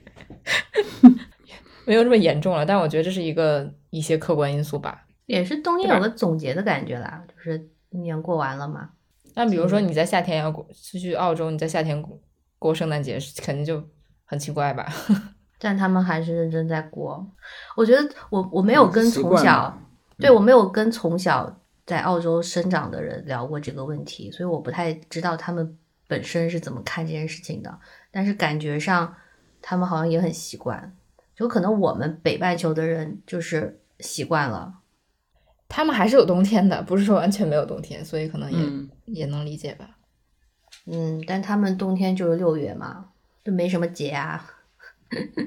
没有这么严重了。但我觉得这是一个一些客观因素吧，也是冬天有个总结的感觉啦，就是一年过完了嘛。那比如说你在夏天要过去澳洲，你在夏天过圣诞节，肯定就很奇怪吧？但他们还是认真在过。我觉得我我没有跟从小，对我没有跟从小。在澳洲生长的人聊过这个问题，所以我不太知道他们本身是怎么看这件事情的。但是感觉上，他们好像也很习惯。就可能我们北半球的人就是习惯了，他们还是有冬天的，不是说完全没有冬天，所以可能也也能理解吧。嗯，但他们冬天就是六月嘛，就没什么节啊，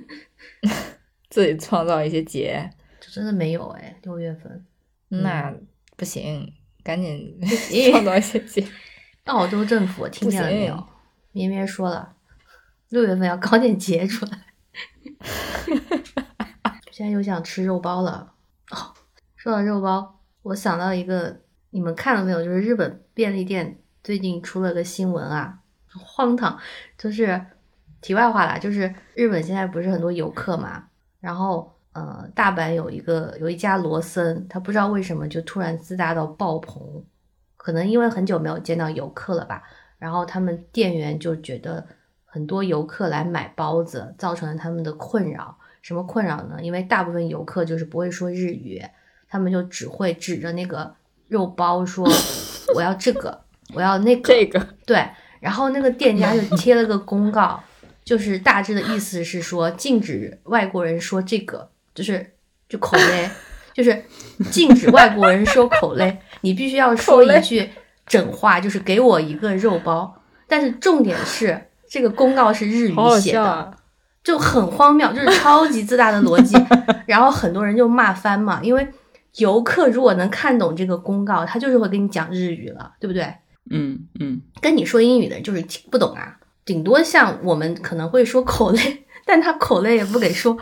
自己创造一些节，就真的没有哎，六月份那。不行，赶紧 创造一些节。澳洲政府听见了没有？咩咩说了，六月份要搞点节出来。现在又想吃肉包了。哦，说到肉包，我想到一个，你们看了没有？就是日本便利店最近出了个新闻啊，荒唐。就是题外话啦，就是日本现在不是很多游客嘛，然后。呃，大阪有一个有一家罗森，他不知道为什么就突然自大到爆棚，可能因为很久没有见到游客了吧。然后他们店员就觉得很多游客来买包子，造成了他们的困扰。什么困扰呢？因为大部分游客就是不会说日语，他们就只会指着那个肉包说：“ 我要这个，我要那个。”这个对。然后那个店家就 贴了个公告，就是大致的意思是说禁止外国人说这个。就是就口类，就是禁止外国人说口类，你必须要说一句整话，就是给我一个肉包。但是重点是这个公告是日语写的，就很荒谬，就是超级自大的逻辑。然后很多人就骂翻嘛，因为游客如果能看懂这个公告，他就是会跟你讲日语了，对不对？嗯嗯，跟你说英语的人就是听不懂啊，顶多像我们可能会说口类，但他口类也不给说。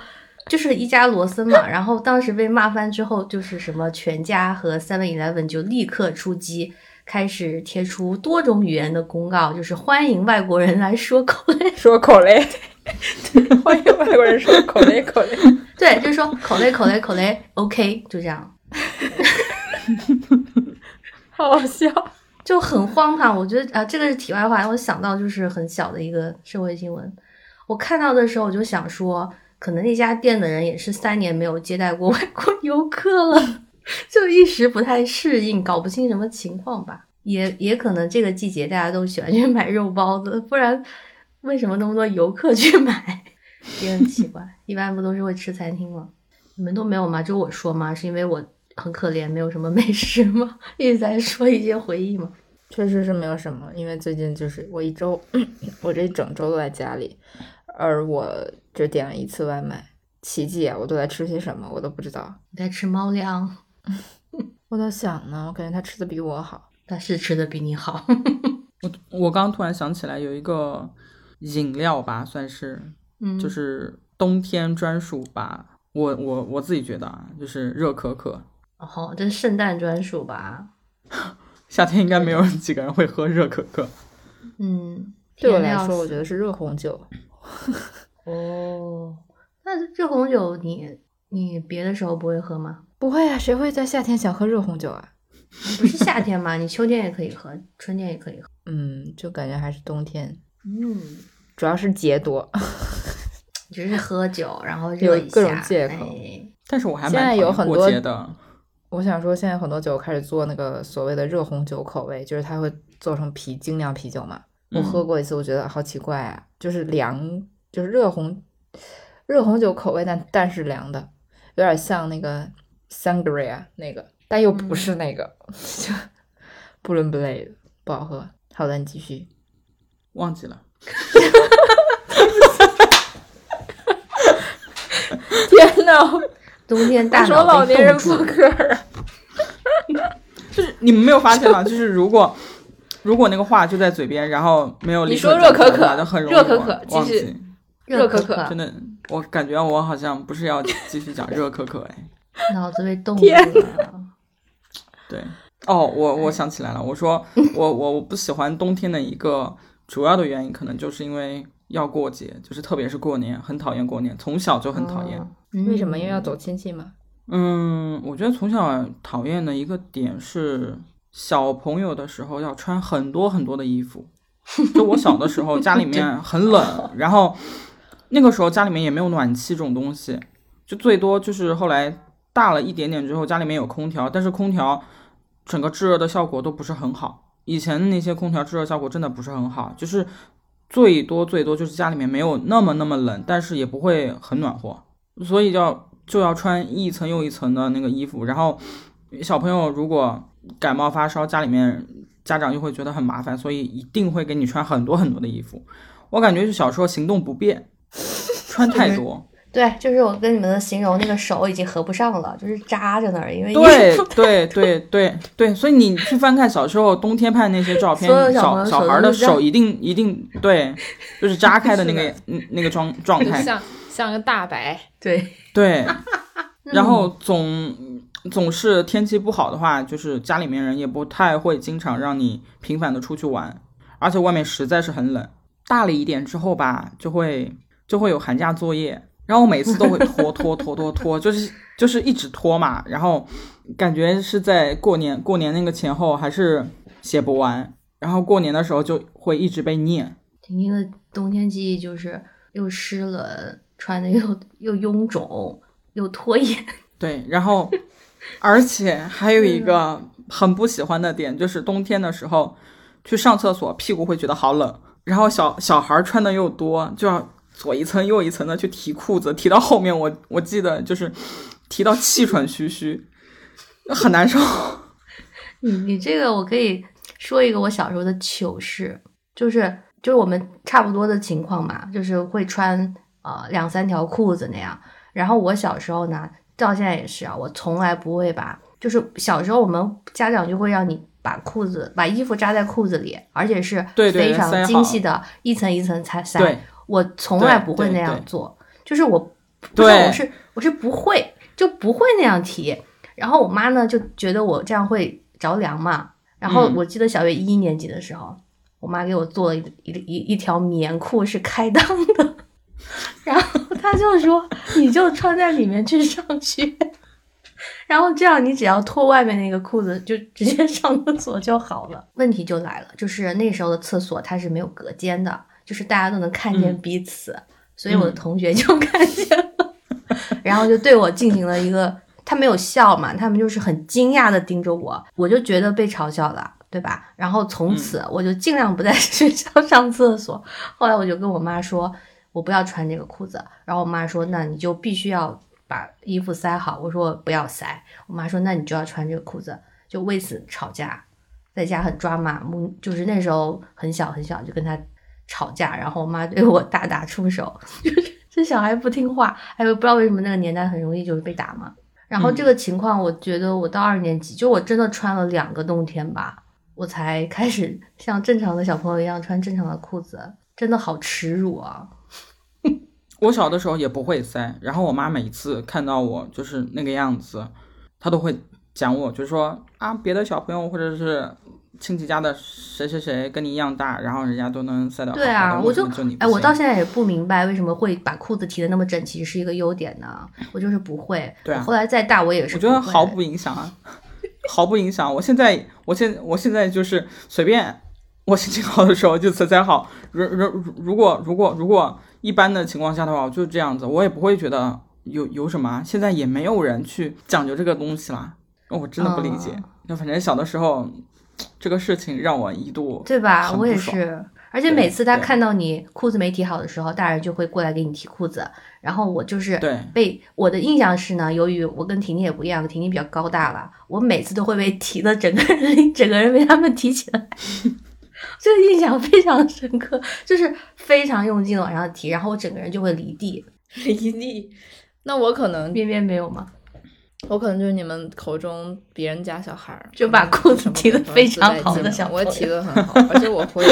就是一家罗森嘛，然后当时被骂翻之后，就是什么全家和 Seven Eleven 就立刻出击，开始贴出多种语言的公告，就是欢迎外国人来说口类，说口类，欢迎外国人说口类口类，对，就是说口类口类口类，OK，就这样，好笑，就很荒唐。我觉得啊，这个是题外话，我想到就是很小的一个社会新闻，我看到的时候我就想说。可能那家店的人也是三年没有接待过外国游客了，就一时不太适应，搞不清什么情况吧。也也可能这个季节大家都喜欢去买肉包子，不然为什么那么多游客去买？也 很奇怪。一般不都是会吃餐厅吗？你们都没有吗？就我说吗？是因为我很可怜，没有什么美食吗？一直在说一些回忆吗？确实是没有什么，因为最近就是我一周，我这一整周都在家里。而我只点了一次外卖，奇迹啊！我都在吃些什么，我都不知道。你在吃猫粮？我在想呢，我感觉它吃的比我好。他是吃的比你好。我我刚突然想起来，有一个饮料吧，算是，嗯，就是冬天专属吧。我我我自己觉得啊，就是热可可。哦，这是圣诞专属吧？夏天应该没有几个人会喝热可可。嗯。对我来说，我觉得是热红酒。哦，那热红酒你你别的时候不会喝吗？不会啊，谁会在夏天想喝热红酒啊？不是夏天吗？你秋天也可以喝，春天也可以喝。嗯，就感觉还是冬天。嗯，主要是节多，只是喝酒，然后热一下。各种借口。但是我还现在有很多的。我想说，现在很多酒开始做那个所谓的热红酒口味，就是它会做成啤精酿啤酒嘛。我喝过一次，我觉得好奇怪啊，就是凉，就是热红热红酒口味，但但是凉的，有点像那个 sangria 那个，但又不是那个，就不伦不类的，不好喝。好的，你继续。忘记了。天呐，冬天 大脑老年人破壳。就是你们没有发现吗？就是如果。如果那个话就在嘴边，然后没有你说热可可，就很容易热可可，继续热可可，真的，我感觉我好像不是要继续讲热可可哎，脑子被冻住了。对，哦，我我想起来了，我说我我我不喜欢冬天的一个主要的原因，可能就是因为要过节，就是特别是过年，很讨厌过年，从小就很讨厌。为什么？因为要走亲戚吗？嗯，我觉得从小讨厌的一个点是小朋友的时候要穿很多很多的衣服。就我小的时候，家里面很冷，然后那个时候家里面也没有暖气这种东西，就最多就是后来大了一点点之后，家里面有空调，但是空调整个制热的效果都不是很好。以前那些空调制热效果真的不是很好，就是最多最多就是家里面没有那么那么冷，但是也不会很暖和，所以要。就要穿一层又一层的那个衣服，然后小朋友如果感冒发烧，家里面家长又会觉得很麻烦，所以一定会给你穿很多很多的衣服。我感觉是小时候行动不便，穿太多。对，就是我跟你们的形容，那个手已经合不上了，就是扎着那儿，因为对对对对对，所以你去翻看小时候冬天拍的那些照片，小小孩的手一定一定对，就是扎开的那个那个状状态。像像个大白，对对，然后总总是天气不好的话，就是家里面人也不太会经常让你频繁的出去玩，而且外面实在是很冷。大了一点之后吧，就会就会有寒假作业，然后我每次都会拖拖拖拖拖，就是就是一直拖嘛，然后感觉是在过年过年那个前后还是写不完，然后过年的时候就会一直被念。婷婷的冬天记忆就是又湿冷。穿的又 又臃肿又拖延，对，然后而且还有一个 很不喜欢的点，就是冬天的时候去上厕所，屁股会觉得好冷。然后小小孩穿的又多，就要左一层右一层的去提裤子，提到后面我我记得就是提到气喘吁吁，很难受。你你这个我可以说一个我小时候的糗事，就是就是我们差不多的情况嘛，就是会穿。呃，两三条裤子那样。然后我小时候呢，到现在也是啊，我从来不会把，就是小时候我们家长就会让你把裤子、把衣服扎在裤子里，而且是非常精细的，一层一层才塞。我从来不会那样做，就是我，不是我是我是不会，就不会那样提。然后我妈呢就觉得我这样会着凉嘛。然后我记得小学一年级的时候，我妈给我做了一一一一条棉裤，是开裆的。然后她就说：“你就穿在里面去上学，然后这样你只要脱外面那个裤子，就直接上厕所就好了。”问题就来了，就是那时候的厕所它是没有隔间的，就是大家都能看见彼此，所以我的同学就 看见了，然后就对我进行了一个，他没有笑嘛，他们就是很惊讶的盯着我，我就觉得被嘲笑了，对吧？然后从此我就尽量不在 学校上厕所。后来我就跟我妈说。我不要穿这个裤子，然后我妈说：“那你就必须要把衣服塞好。”我说我：“不要塞。”我妈说：“那你就要穿这个裤子。”就为此吵架，在家很抓马，就是那时候很小很小就跟他吵架，然后我妈对我大打出手，就是这小孩不听话，还有不知道为什么那个年代很容易就是被打嘛。然后这个情况，我觉得我到二年级，就我真的穿了两个冬天吧，我才开始像正常的小朋友一样穿正常的裤子，真的好耻辱啊！我小的时候也不会塞，然后我妈每次看到我就是那个样子，她都会讲我，就说啊，别的小朋友或者是亲戚家的谁谁谁跟你一样大，然后人家都能塞到。对啊，我就哎，我到现在也不明白为什么会把裤子提的那么整齐是一个优点呢？我就是不会。对啊。后来再大我也是。我觉得毫不影响啊，毫不影响。我现在，我现我现在就是随便，我心情好的时候就塞塞好。如如如果如果如果。一般的情况下的话，我就这样子，我也不会觉得有有什么。现在也没有人去讲究这个东西啦，我真的不理解。那反正小的时候，这个事情让我一度对吧？我也是。而且每次他看到你裤子没提好的时候，大人就会过来给你提裤子。然后我就是被我的印象是呢，由于我跟婷婷也不一样，婷婷比较高大了，我每次都会被提的整个人 整个人被他们提起来。这个印象非常深刻，就是非常用劲的往上提，然后我整个人就会离地，离地。那我可能边边没有吗？我可能就是你们口中别人家小孩儿，就把裤子提的非常好的小我提的很好，而且我会，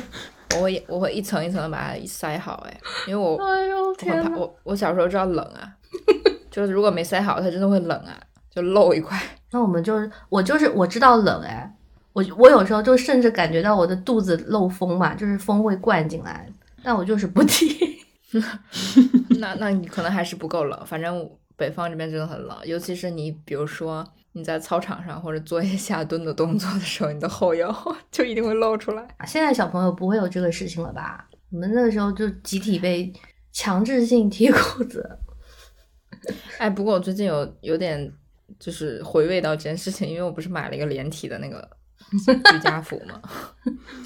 我会，我会一层一层的把它塞好，哎，因为我，哎呦天哪，我我小时候知道冷啊，就是如果没塞好，它真的会冷啊，就漏一块。那我们就是，我就是我知道冷，哎，我我有时候就甚至感觉到我的肚子漏风嘛，就是风会灌进来，但我就是不提。那那你可能还是不够冷，反正。北方这边真的很冷，尤其是你，比如说你在操场上或者做一些下蹲的动作的时候，你的后腰 就一定会露出来。现在小朋友不会有这个事情了吧？我们那个时候就集体被强制性提裤子。哎，不过我最近有有点就是回味到这件事情，因为我不是买了一个连体的那个 居家服吗？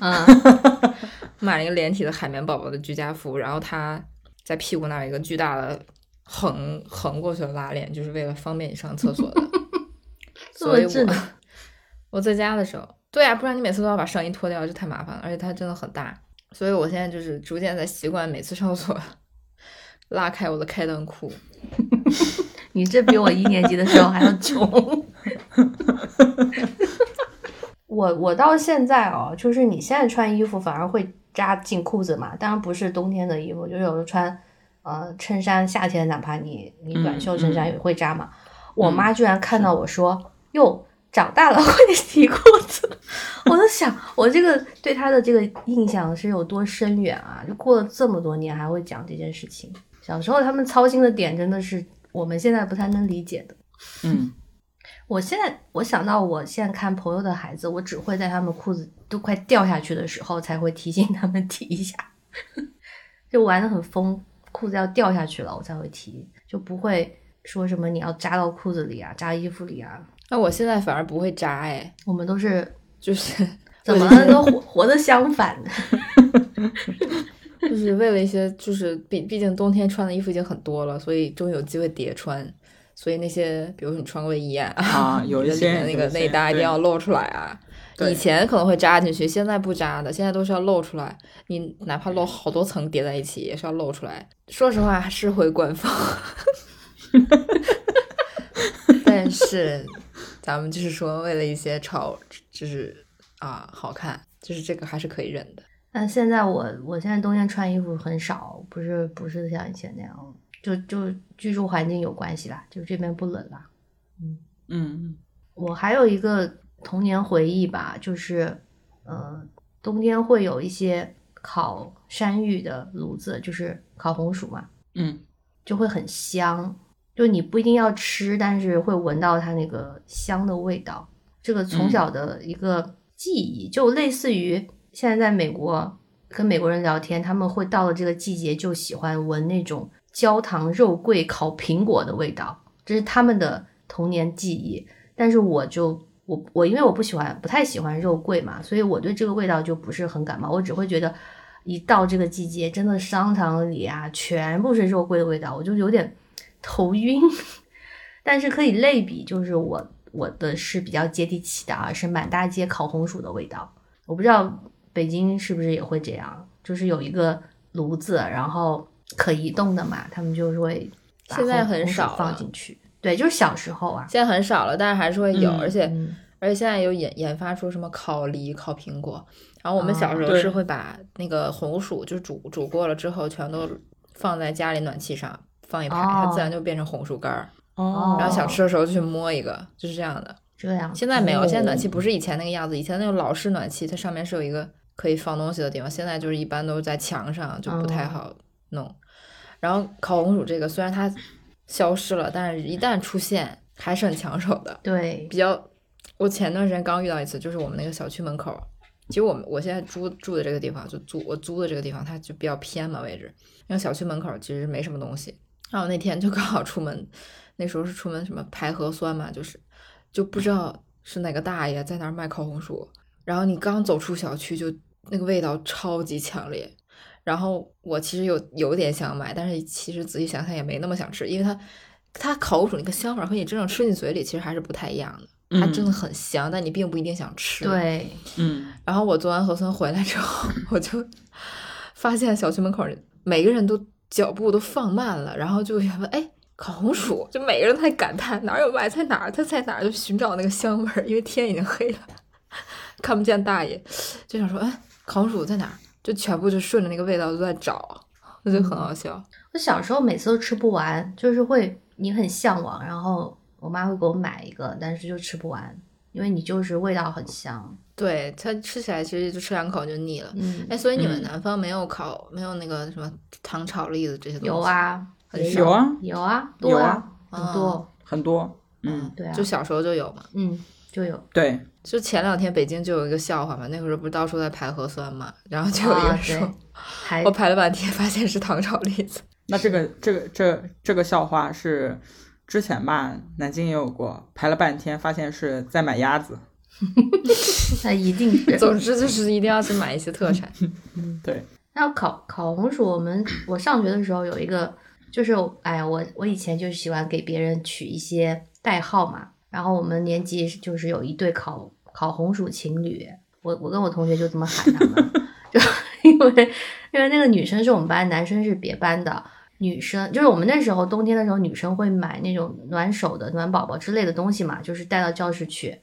嗯，买了一个连体的海绵宝宝的居家服，然后它在屁股那儿有一个巨大的。横横过去的拉链，就是为了方便你上厕所的。所以我 我在家的时候，对啊，不然你每次都要把上衣脱掉，就太麻烦了。而且它真的很大，所以我现在就是逐渐在习惯每次上厕所拉开我的开裆裤。你这比我一年级的时候还要穷。我我到现在哦，就是你现在穿衣服反而会扎进裤子嘛？当然不是冬天的衣服，就是有的穿。呃，衬衫夏天哪怕你你短袖衬衫也会扎嘛。我妈居然看到我说：“哟，长大了 会提裤子。”我在想，我这个对她的这个印象是有多深远啊？就过了这么多年还会讲这件事情。小时候他们操心的点真的是我们现在不太能理解的。嗯，我现在我想到我现在看朋友的孩子，我只会在他们裤子都快掉下去的时候才会提醒他们提一下，就玩的很疯。裤子要掉下去了，我才会提，就不会说什么你要扎到裤子里啊，扎衣服里啊。那我现在反而不会扎哎，我们都是就是怎么都活活的相反，就是为了一些就是毕毕竟冬天穿的衣服已经很多了，所以终于有机会叠穿，所以那些比如说你穿卫衣啊，有一些 那个内搭一定要露出来啊。以前可能会扎进去，现在不扎的，现在都是要露出来。你哪怕露好多层叠在一起，也是要露出来。说实话，是会官方，但是咱们就是说，为了一些潮，就是啊好看，就是这个还是可以忍的。但现在我，我现在冬天穿衣服很少，不是不是像以前那样，就就居住环境有关系啦，就这边不冷啦。嗯嗯，我还有一个。童年回忆吧，就是，呃，冬天会有一些烤山芋的炉子，就是烤红薯嘛，嗯，就会很香，就你不一定要吃，但是会闻到它那个香的味道。这个从小的一个记忆，就类似于现在在美国跟美国人聊天，他们会到了这个季节就喜欢闻那种焦糖肉桂烤苹果的味道，这是他们的童年记忆，但是我就。我我因为我不喜欢不太喜欢肉桂嘛，所以我对这个味道就不是很感冒。我只会觉得一到这个季节，真的商场里啊全部是肉桂的味道，我就有点头晕。但是可以类比，就是我我的是比较接地气的啊，是满大街烤红薯的味道。我不知道北京是不是也会这样，就是有一个炉子，然后可移动的嘛，他们就是会现在很少放进去。对，就是小时候啊，现在很少了，但是还是会有，而且而且现在有研研发出什么烤梨、烤苹果，然后我们小时候是会把那个红薯就煮煮过了之后，全都放在家里暖气上放一排，它自然就变成红薯干儿。哦，然后想吃的时候就去摸一个，就是这样的。这样，现在没有，现在暖气不是以前那个样子，以前那种老式暖气，它上面是有一个可以放东西的地方，现在就是一般都是在墙上，就不太好弄。然后烤红薯这个虽然它。消失了，但是一旦出现还是很抢手的。对，比较，我前段时间刚遇到一次，就是我们那个小区门口，其实我们我现在租住的这个地方，就租我租的这个地方，它就比较偏嘛位置，那个小区门口其实没什么东西。然后那天就刚好出门，那时候是出门什么排核酸嘛，就是就不知道是哪个大爷在那儿卖烤红薯，然后你刚走出小区就那个味道超级强烈。然后我其实有有点想买，但是其实仔细想想也没那么想吃，因为它它烤红薯那个香味和你真正吃进嘴里其实还是不太一样的。它真的很香，但你并不一定想吃。对，嗯。然后我做完核酸回来之后，我就发现小区门口每个人都脚步都放慢了，然后就想问：哎，烤红薯，就每个人都在感叹哪有卖，在哪儿，它在哪儿，就寻找那个香味儿，因为天已经黑了，看不见大爷，就想说，哎，烤红薯在哪儿？就全部就顺着那个味道都在找，我觉得很好笑。我小时候每次都吃不完，就是会你很向往，然后我妈会给我买一个，但是就吃不完，因为你就是味道很香。对它吃起来其实就吃两口就腻了。嗯，哎，所以你们南方没有烤，没有那个什么糖炒栗子这些东西？有啊，有啊，有啊，多啊，很多很多。嗯，对啊，就小时候就有嘛。嗯，就有。对，就前两天北京就有一个笑话嘛，那会儿不是到处在排核酸嘛，然后就有一个人说，我排了半天发现是糖炒栗子。那这个这个这这个笑话是之前吧，南京也有过，排了半天发现是在买鸭子。那一定是，总之就是一定要去买一些特产。对。那烤烤红薯，我们我上学的时候有一个，就是哎呀，我我以前就喜欢给别人取一些代号嘛。然后我们年级就是有一对烤烤红薯情侣，我我跟我同学就这么喊他们，就因为因为那个女生是我们班，男生是别班的。女生就是我们那时候冬天的时候，女生会买那种暖手的、暖宝宝之类的东西嘛，就是带到教室去。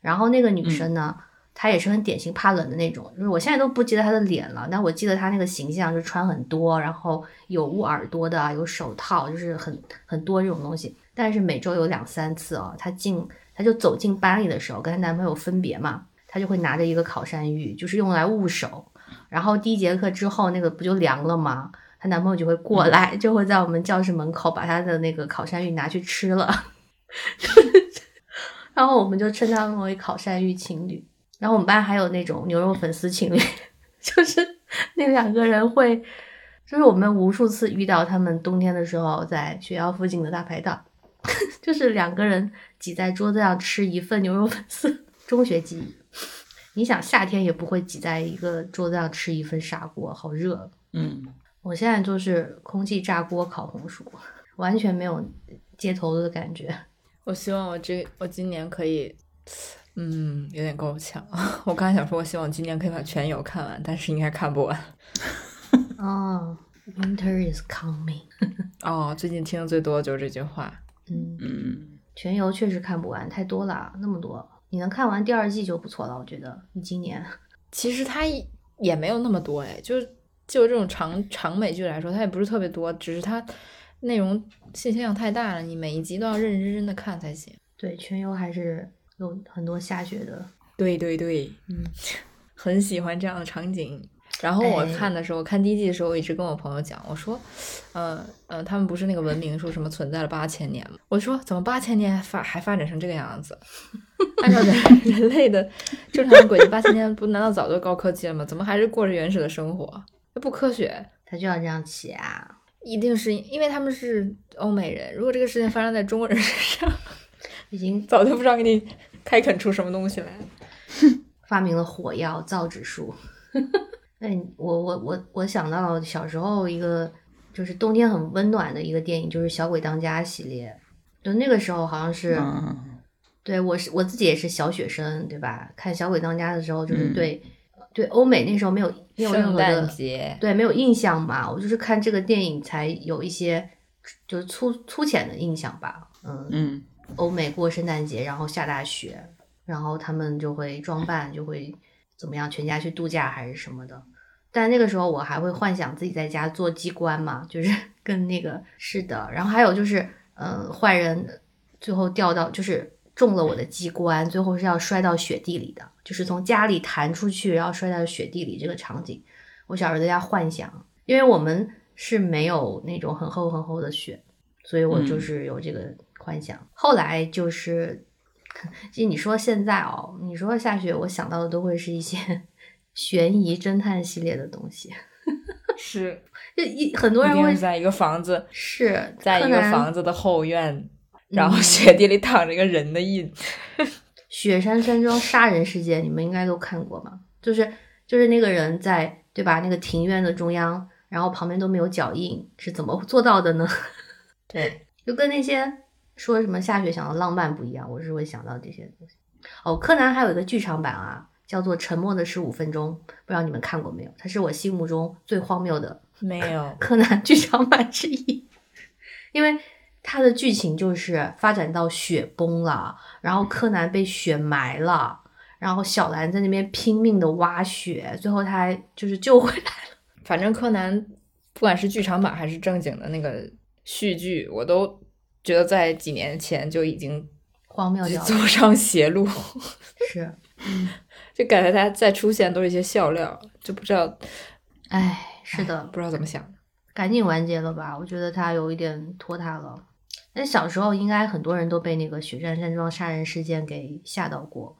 然后那个女生呢，她也是很典型怕冷的那种，就是我现在都不记得她的脸了，但我记得她那个形象，就穿很多，然后有捂耳朵的，有手套，就是很很多这种东西。但是每周有两三次哦，她进，她就走进班里的时候，跟她男朋友分别嘛，她就会拿着一个烤山芋，就是用来捂手。然后第一节课之后，那个不就凉了吗？她男朋友就会过来，就会在我们教室门口把她的那个烤山芋拿去吃了。然后我们就称他们为烤山芋情侣。然后我们班还有那种牛肉粉丝情侣，就是那两个人会，就是我们无数次遇到他们冬天的时候在学校附近的大排档，就是两个人挤在桌子上吃一份牛肉粉丝。中学记忆，你想夏天也不会挤在一个桌子上吃一份砂锅，好热。嗯，我现在就是空气炸锅烤红薯，完全没有街头的感觉。我希望我这我今年可以，嗯，有点够呛。我刚才想说，我希望今年可以把全游看完，但是应该看不完。哦，Winter is coming。哦，最近听的最多的就是这句话。嗯嗯，全游确实看不完，太多了，那么多，你能看完第二季就不错了。我觉得你今年 其实它也没有那么多哎，就就这种长长美剧来说，它也不是特别多，只是它。内容信息量太大了，你每一集都要认认真真的看才行。对，全游还是有很多下雪的。对对对，嗯，很喜欢这样的场景。然后我看的时候，看第一季的时候，我一直跟我朋友讲，我说，呃呃，他们不是那个文明说什么存在了八千年吗？我说怎么八千年发还发展成这个样子？按照人人类的正常的轨迹，八千年不难道早就高科技了吗？怎么还是过着原始的生活？不科学，他就要这样起啊。一定是因为他们是欧美人。如果这个事情发生在中国人身上，已经早就不知道给你开垦出什么东西来。发明了火药、造纸术。那我我我我想到小时候一个就是冬天很温暖的一个电影，就是《小鬼当家》系列。就那个时候好像是，对我是我自己也是小学生，对吧？看《小鬼当家》的时候，就是对。对欧美那时候没有没有任何的对没有印象嘛，我就是看这个电影才有一些就是粗粗浅的印象吧。嗯嗯，欧美过圣诞节，然后下大雪，然后他们就会装扮，就会怎么样，全家去度假还是什么的。但那个时候我还会幻想自己在家做机关嘛，就是 跟那个是的。然后还有就是，嗯，坏人最后掉到就是。中了我的机关，最后是要摔到雪地里的，就是从家里弹出去，然后摔到雪地里这个场景，我小时候在家幻想，因为我们是没有那种很厚很厚的雪，所以我就是有这个幻想。后来就是，其实你说现在哦，你说下雪，我想到的都会是一些悬疑侦探系列的东西，是，就一很多人会在一个房子，是在一个房子的后院。然后雪地里躺着一个人的印，雪山山庄杀人事件，你们应该都看过吧？就是就是那个人在对吧？那个庭院的中央，然后旁边都没有脚印，是怎么做到的呢？对，就跟那些说什么下雪想到浪漫不一样，我是会想到这些东西。哦，柯南还有一个剧场版啊，叫做《沉默的十五分钟》，不知道你们看过没有？它是我心目中最荒谬的 没有 柯南剧场版之一，因为。它的剧情就是发展到雪崩了，然后柯南被雪埋了，然后小兰在那边拼命的挖雪，最后他还就是救回来了。反正柯南不管是剧场版还是正经的那个续剧，我都觉得在几年前就已经荒谬走上邪路。是，就感觉他再出现都是一些笑料，就不知道，哎，是的，不知道怎么想的。赶紧完结了吧，我觉得他有一点拖沓了。那小时候应该很多人都被那个雪山山庄杀人事件给吓到过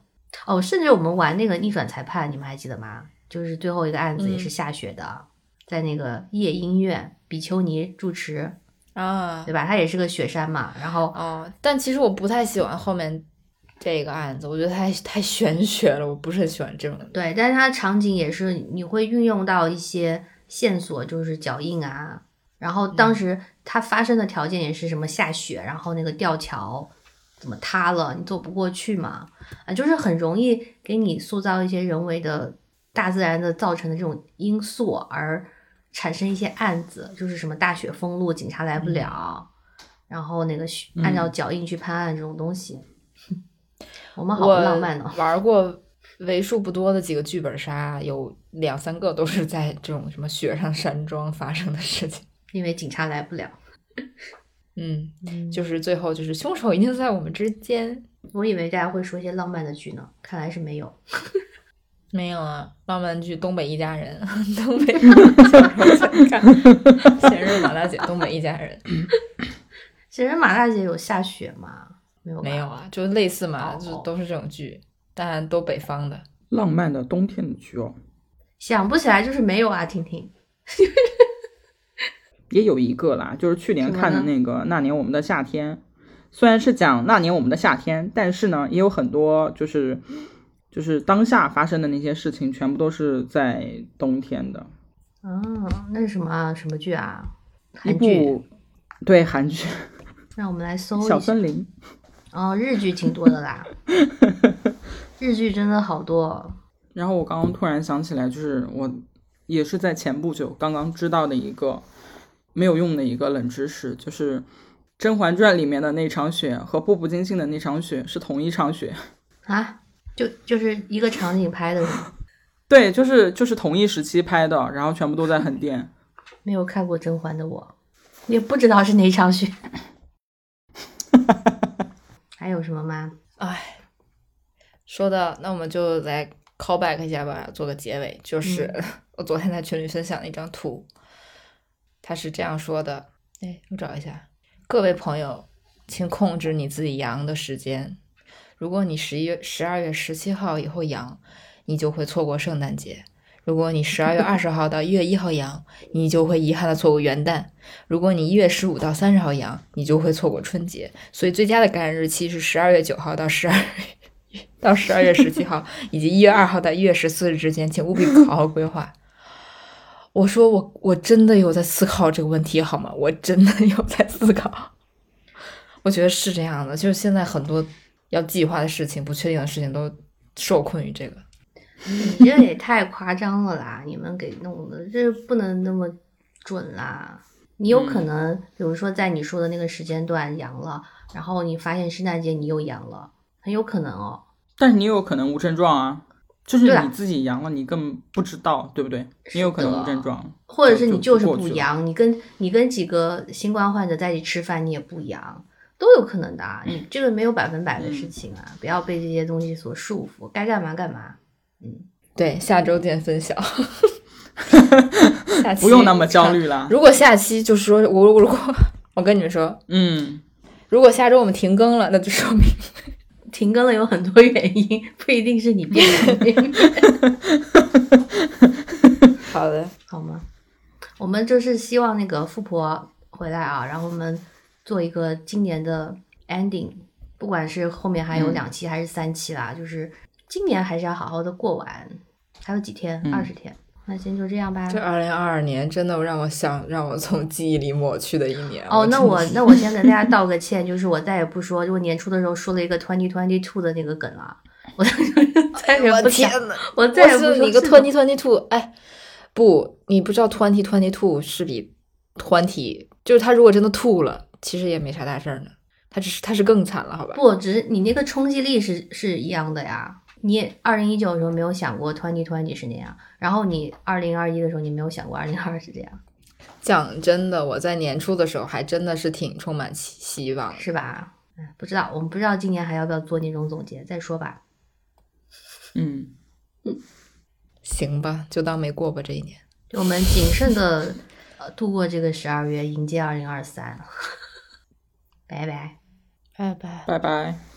哦，甚至我们玩那个逆转裁判，你们还记得吗？就是最后一个案子也是下雪的，在那个夜莺院，比丘尼住持啊，对吧？它也是个雪山嘛。然后哦，但其实我不太喜欢后面这个案子，我觉得太太玄学了，我不是很喜欢这种。对，但是它场景也是你会运用到一些线索，就是脚印啊。然后当时它发生的条件也是什么下雪，然后那个吊桥怎么塌了，你走不过去嘛？啊，就是很容易给你塑造一些人为的、大自然的造成的这种因素，而产生一些案子，就是什么大雪封路，警察来不了，然后那个按照脚印去判案这种东西。我们好浪漫呢。玩过为数不多的几个剧本杀，有两三个都是在这种什么雪上山庄发生的事情。因为警察来不了，嗯，就是最后就是凶手一定在我们之间。我以为大家会说一些浪漫的剧呢，看来是没有，没有啊，浪漫剧《东北一家人》，东北小时候想看《闲人马大姐》，东北一家人，《闲人马大姐》有下雪吗？没有，没有啊，就类似嘛，就都是这种剧，但都北方的浪漫的冬天的剧哦，想不起来就是没有啊，婷婷。也有一个啦，就是去年看的那个《那年我们的夏天》，虽然是讲那年我们的夏天，但是呢，也有很多就是就是当下发生的那些事情，全部都是在冬天的。哦，那是什么什么剧啊？韩剧？对，韩剧。让我们来搜小森林。哦，日剧挺多的啦，日剧真的好多。然后我刚刚突然想起来，就是我也是在前不久刚刚知道的一个。没有用的一个冷知识，就是《甄嬛传》里面的那场雪和《步步惊心》的那场雪是同一场雪啊，就就是一个场景拍的？对，就是就是同一时期拍的，然后全部都在横店。没有看过甄嬛的我，也不知道是哪场雪。还有什么吗？哎，说的那我们就来 call back 一下吧，做个结尾。就是 我昨天在群里分享了一张图。他是这样说的，哎，我找一下，各位朋友，请控制你自己阳的时间。如果你十一月十二月十七号以后阳，你就会错过圣诞节；如果你十二月二十号到一月一号阳，你就会遗憾的错过元旦；如果你一月十五到三十号阳，你就会错过春节。所以最佳的感染日期是十二月九号到十二到十二月十七号，以及一月二号到一月十四日之间，请务必好好规划。我说我我真的有在思考这个问题好吗？我真的有在思考。我觉得是这样的，就是现在很多要计划的事情、不确定的事情都受困于这个。你这也太夸张了啦！你们给弄的这不能那么准啦。你有可能，比如说在你说的那个时间段阳了，然后你发现圣诞节你又阳了，很有可能哦。但是你有可能无症状啊。就是你自己阳了，你根本不知道，对不对？你有可能无症状，或者是你就是不阳，你跟你跟几个新冠患者在一起吃饭，你也不阳，都有可能的。你这个没有百分百的事情啊，不要被这些东西所束缚，该干嘛干嘛。嗯，对，下周见分晓。下期不用那么焦虑了。如果下期就是说我如果 我跟你们说，嗯，如果下周我们停更了，那就说明。停更了有很多原因，不一定是你变的。好的，好吗？我们就是希望那个富婆回来啊，然后我们做一个今年的 ending，不管是后面还有两期还是三期啦，就是今年还是要好好的过完。还有几天？二十天。那先就这样吧。这二零二二年真的让我想让我从记忆里抹去的一年。哦，那我那我先跟大家道个歉，就是我再也不说，就我年初的时候说了一个 twenty twenty two 的那个梗了。我 再也不天呐，我再也不说你个 twenty twenty two。哎，不，你不知道 twenty twenty two 是比 twenty，就是他如果真的吐了，其实也没啥大事儿呢。他只是他是更惨了，好吧？不，只是你那个冲击力是是一样的呀。你二零一九的时候没有想过 twenty twenty 是那样，然后你二零二一的时候你没有想过二零二是这样。讲真的，我在年初的时候还真的是挺充满希希望，是吧？嗯，不知道，我们不知道今年还要不要做那种总结，再说吧。嗯嗯，行吧，就当没过吧这一年。我们谨慎的呃度过这个十二月，迎接二零二三。拜拜。拜拜，拜拜。